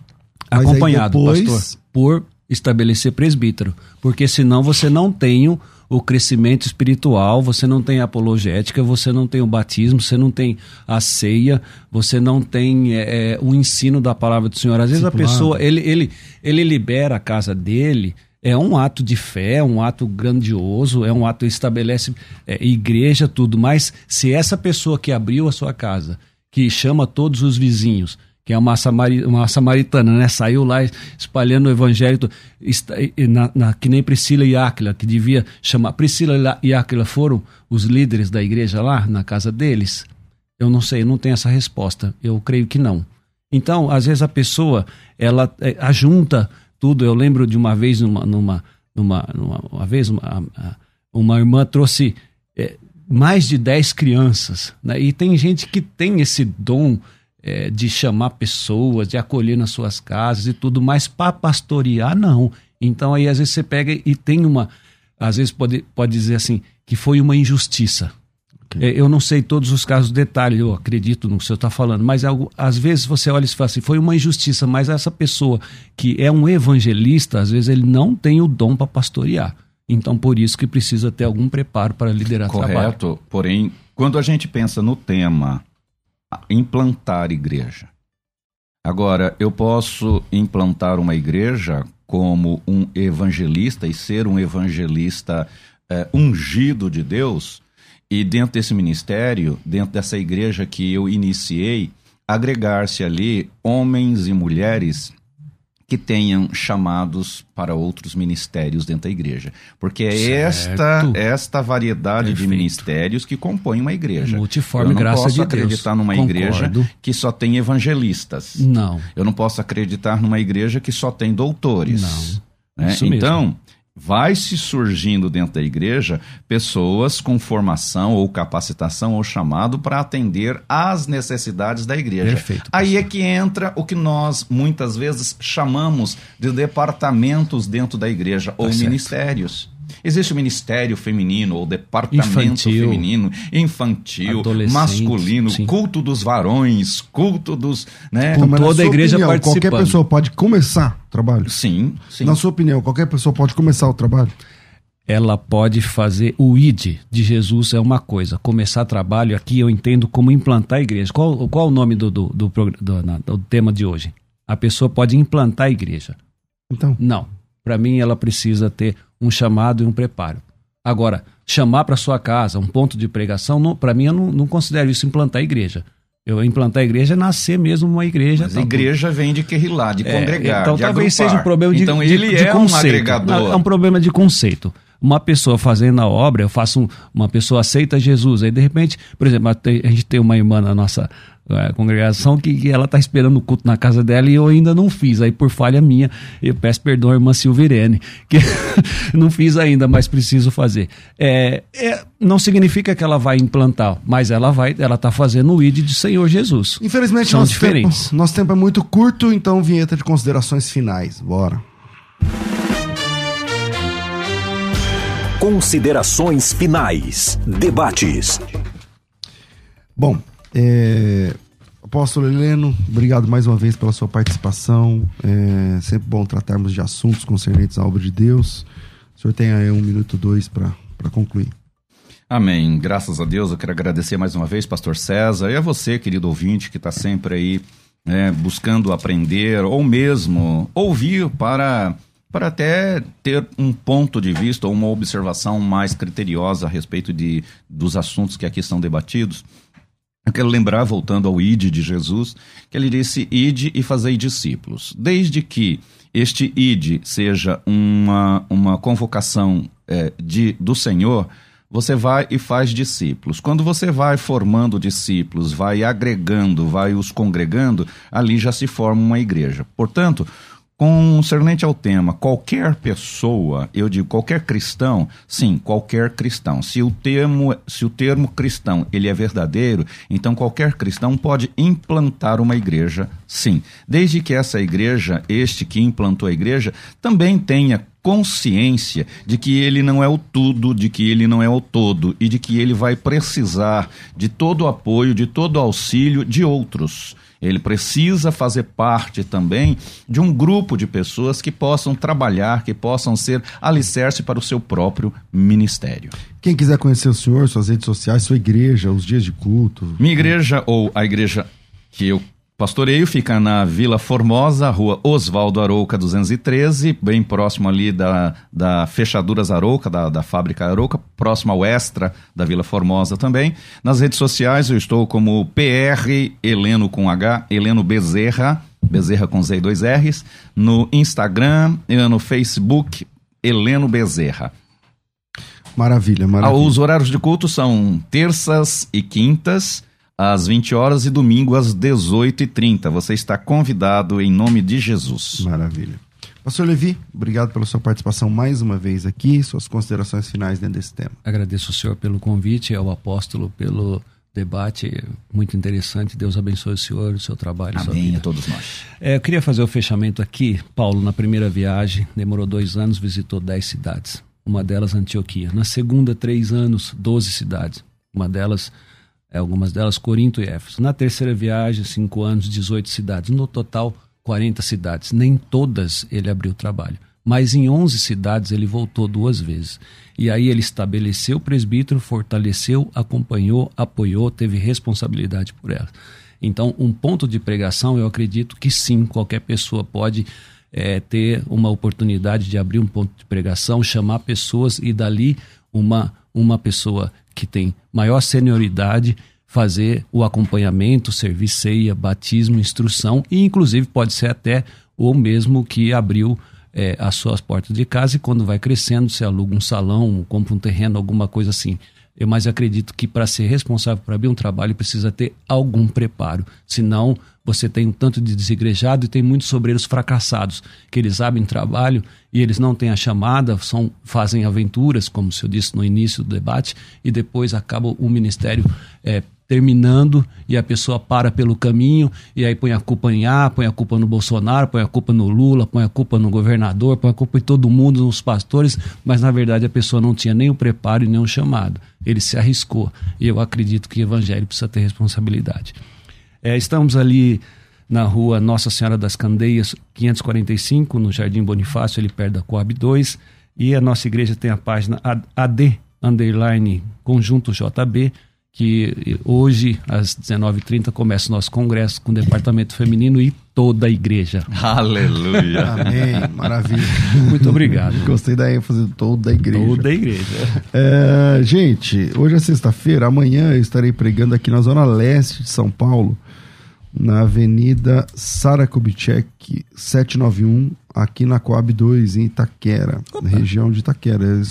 mas aí acompanhado, depois- pastor, por estabelecer presbítero, porque senão você não tem o, crescimento espiritual, você não tem a apologética, você não tem o batismo, você não tem a ceia, você não tem é, é, o ensino da palavra do Senhor. Às vezes a pessoa, ele, ele, ele libera a casa dele, é um ato de fé, é um ato grandioso, é um ato que estabelece é, igreja, tudo, mas se essa pessoa que abriu a sua casa, que chama todos os vizinhos, que é uma, samari- uma samaritana, né? Saiu lá espalhando o evangelho, está- na, na- que nem Priscila e Áquila, que devia chamar. Priscila e La- Áquila foram os líderes da igreja lá, na casa deles? Eu não sei, não tenho essa resposta. Eu creio que não. Então, às vezes a pessoa, ela é, ajunta tudo. Eu lembro de uma vez, numa, numa, numa, numa uma vez, uma, uma irmã trouxe é, mais de 10 crianças. Né? E tem gente que tem esse dom é, de chamar pessoas, de acolher nas suas casas e tudo, mas para pastorear, não. Então aí às vezes você pega e tem uma. Às vezes pode, pode dizer assim, que foi uma injustiça. É, Eu não sei todos os casos, detalhes, eu acredito no que o senhor está falando, mas algo, às vezes você olha e fala assim, foi uma injustiça, mas essa pessoa que é um evangelista, às vezes ele não tem o dom para pastorear. Então, por isso que precisa ter algum preparo para liderar trabalho. Correto. Porém, quando a gente pensa no tema implantar igreja, agora eu posso implantar uma igreja como um evangelista e ser um evangelista é, ungido de Deus, e dentro desse ministério, dentro dessa igreja que eu iniciei, agregar-se ali homens e mulheres que tenham chamados para outros ministérios dentro da igreja. Porque é esta, esta variedade Perfeito. de ministérios que compõem uma igreja. Multiforme, graças a Deus. Eu não posso acreditar numa Concordo. igreja que só tem evangelistas. Não. Eu não posso acreditar numa igreja que só tem doutores. Não. Né? Então, vai se surgindo dentro da igreja pessoas com formação ou capacitação ou chamado para atender às necessidades da igreja. Perfeito. Aí é que entra o que nós muitas vezes chamamos de departamentos dentro da igreja tá ou certo. ministérios. Existe o ministério feminino ou departamento infantil, feminino, infantil, masculino, sim. culto dos varões, culto dos. Né? Com toda a igreja opinião, participando. Qualquer pessoa pode começar o trabalho? Sim, sim. Na sua opinião, qualquer pessoa pode começar o trabalho? ela pode fazer o ID de Jesus é uma coisa. Começar trabalho aqui eu entendo como implantar a igreja. Qual, qual o nome do, do, do, do, do tema de hoje? A pessoa pode implantar a igreja. Então? Não. Para mim, ela precisa ter um chamado e um preparo. Agora, chamar para sua casa um ponto de pregação, para mim, eu não, não, considero isso implantar a igreja. Eu implantar a igreja é nascer mesmo uma igreja. Mas a igreja vem de querrilar, de é, congregar, Então de talvez agrupar. seja um problema de, então, de, ele de é conceito. um agregador. É um problema de conceito uma pessoa fazendo a obra, eu faço um, uma pessoa aceita Jesus, aí de repente, por exemplo, a gente tem uma irmã na nossa a congregação que, que ela está esperando o culto na casa dela e eu ainda não fiz. Aí, por falha minha, eu peço perdão à irmã Silvirene, que não fiz ainda, mas preciso fazer. É, é, não significa que ela vai implantar, mas ela vai, ela está fazendo o ID de Senhor Jesus. Infelizmente, São nosso diferentes. Tempo, nosso tempo é muito curto, então vinheta de considerações finais. Bora. Considerações finais. Debates. Bom, é, Apóstolo Heleno, obrigado mais uma vez pela sua participação. É sempre bom tratarmos de assuntos concernentes à obra de Deus. O senhor tem aí um minuto dois para concluir. Amém. Graças a Deus, eu quero agradecer mais uma vez, Pastor César, e a você, querido ouvinte, que está sempre aí né, buscando aprender ou mesmo ouvir para, para até ter um ponto de vista ou uma observação mais criteriosa a respeito de, dos assuntos que aqui são debatidos. Eu quero lembrar, voltando ao id de Jesus, que ele disse: ide e fazei discípulos. Desde que este id seja uma, uma convocação é, de, do Senhor, você vai e faz discípulos. Quando você vai formando discípulos, vai agregando, vai os congregando, ali já se forma uma igreja. Portanto, Concernente ao tema, qualquer pessoa, eu digo qualquer cristão, sim, qualquer cristão. Se o termo, se o termo cristão ele é verdadeiro, então qualquer cristão pode implantar uma igreja, sim, desde que essa igreja, este que implantou a igreja, também tenha consciência de que ele não é o tudo, de que ele não é o todo e de que ele vai precisar de todo o apoio, de todo o auxílio de outros. Ele precisa fazer parte também de um grupo de pessoas que possam trabalhar, que possam ser alicerce para o seu próprio ministério. Quem quiser conhecer o senhor, suas redes sociais, sua igreja, os dias de culto. Minha igreja ou a igreja que eu Pastoreio fica na Vila Formosa, rua Oswaldo Arouca 213, bem próximo ali da, da Fechaduras Arouca, da, da fábrica Arouca, próximo ao Extra da Vila Formosa também. Nas redes sociais eu estou como PR Heleno com H, Heleno Bezerra, Bezerra com Z e dois R's, no Instagram e no Facebook, Heleno Bezerra. Maravilha, maravilha. Os horários de culto são terças e quintas, às 20 horas e domingo às 18h30. Você está convidado em nome de Jesus. Maravilha. Pastor Levi, obrigado pela sua participação mais uma vez aqui, suas considerações finais dentro desse tema. Agradeço o senhor pelo convite, ao apóstolo pelo debate muito interessante. Deus abençoe o senhor, o seu trabalho. Amém a todos nós. É, eu queria fazer o fechamento aqui. Paulo, na primeira viagem, demorou dois anos, visitou dez cidades. Uma delas, Antioquia. Na segunda, três anos, doze cidades. Uma delas, algumas delas Corinto e Éfeso. Na terceira viagem, cinco anos, 18 cidades. No total, 40 cidades. Nem todas ele abriu trabalho. mas em 11 cidades ele voltou duas vezes. E aí ele estabeleceu o presbítero, fortaleceu, acompanhou, apoiou, teve responsabilidade por ela. Então, um ponto de pregação, eu acredito que sim, qualquer pessoa pode é, ter uma oportunidade de abrir um ponto de pregação, chamar pessoas e dali uma, uma pessoa que tem maior senioridade fazer o acompanhamento, servir ceia, batismo, instrução e inclusive pode ser até o mesmo que abriu é, as suas portas de casa e quando vai crescendo, você aluga um salão, compra um terreno, alguma coisa assim. Eu mais acredito que para ser responsável por abrir um trabalho precisa ter algum preparo. Senão, você tem um tanto de desigrejado e tem muitos obreiros fracassados, que eles abrem trabalho e eles não têm a chamada, são, fazem aventuras, como o senhor disse no início do debate, e depois acaba o ministério é, terminando e a pessoa para pelo caminho e aí põe a culpa em A, põe a culpa no Bolsonaro, põe a culpa no Lula, põe a culpa no governador, põe a culpa em todo mundo, nos pastores, mas na verdade a pessoa não tinha nem o preparo e nem o chamado. Ele se arriscou. E eu acredito que o evangelho precisa ter responsabilidade. É, estamos ali na rua Nossa Senhora das Candeias, 545, no Jardim Bonifácio, ali perto da Coab 2. E a nossa igreja tem a página AD, underline, conjunto JB, que hoje, às 19h30, começa o nosso congresso com o departamento feminino e toda a igreja. Aleluia. Amém. Maravilha. Muito obrigado. Gostei da ênfase de toda a igreja. Toda a igreja. É, gente, hoje é sexta-feira. Amanhã eu estarei pregando aqui na zona leste de São Paulo, na Avenida Sara Kubitschek, 791, aqui na Coab 2, em Itaquera, Opa. região de Itaquera.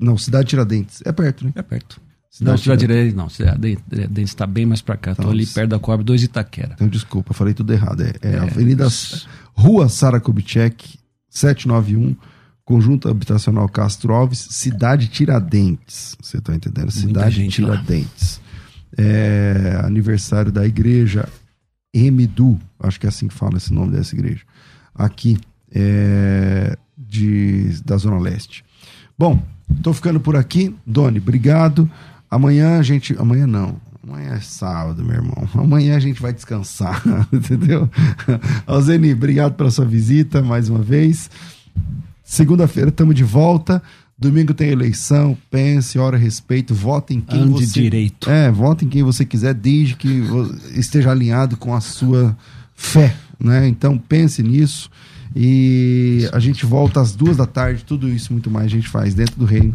Não, Cidade Tiradentes. É perto, né? É perto. Cidade não, Cidade Tiradentes não. Cidade Tiradentes está bem mais para cá. Estou ali perto da Coab 2 Itaquera. Então, desculpa, falei tudo errado. É, é, é Avenida Rua Sara Kubitschek, 791, Conjunto Habitacional Castro Alves, Cidade Tiradentes. Você está entendendo? Cidade Tiradentes. É, aniversário da igreja Emidu, acho que é assim que fala esse nome dessa igreja. Aqui, é, de, da Zona Leste. Bom, estou ficando por aqui. Doni, obrigado. Amanhã a gente. Amanhã não. Amanhã é sábado, meu irmão. Amanhã a gente vai descansar, entendeu? Alzeni, obrigado pela sua visita mais uma vez. Segunda-feira estamos de volta. Domingo tem eleição. Pense, ora respeito, vote em quem Ande você. direito. É, vote em quem você quiser, desde que esteja alinhado com a sua fé, né? Então pense nisso. E a gente volta às duas da tarde. Tudo isso muito mais a gente faz dentro do reino,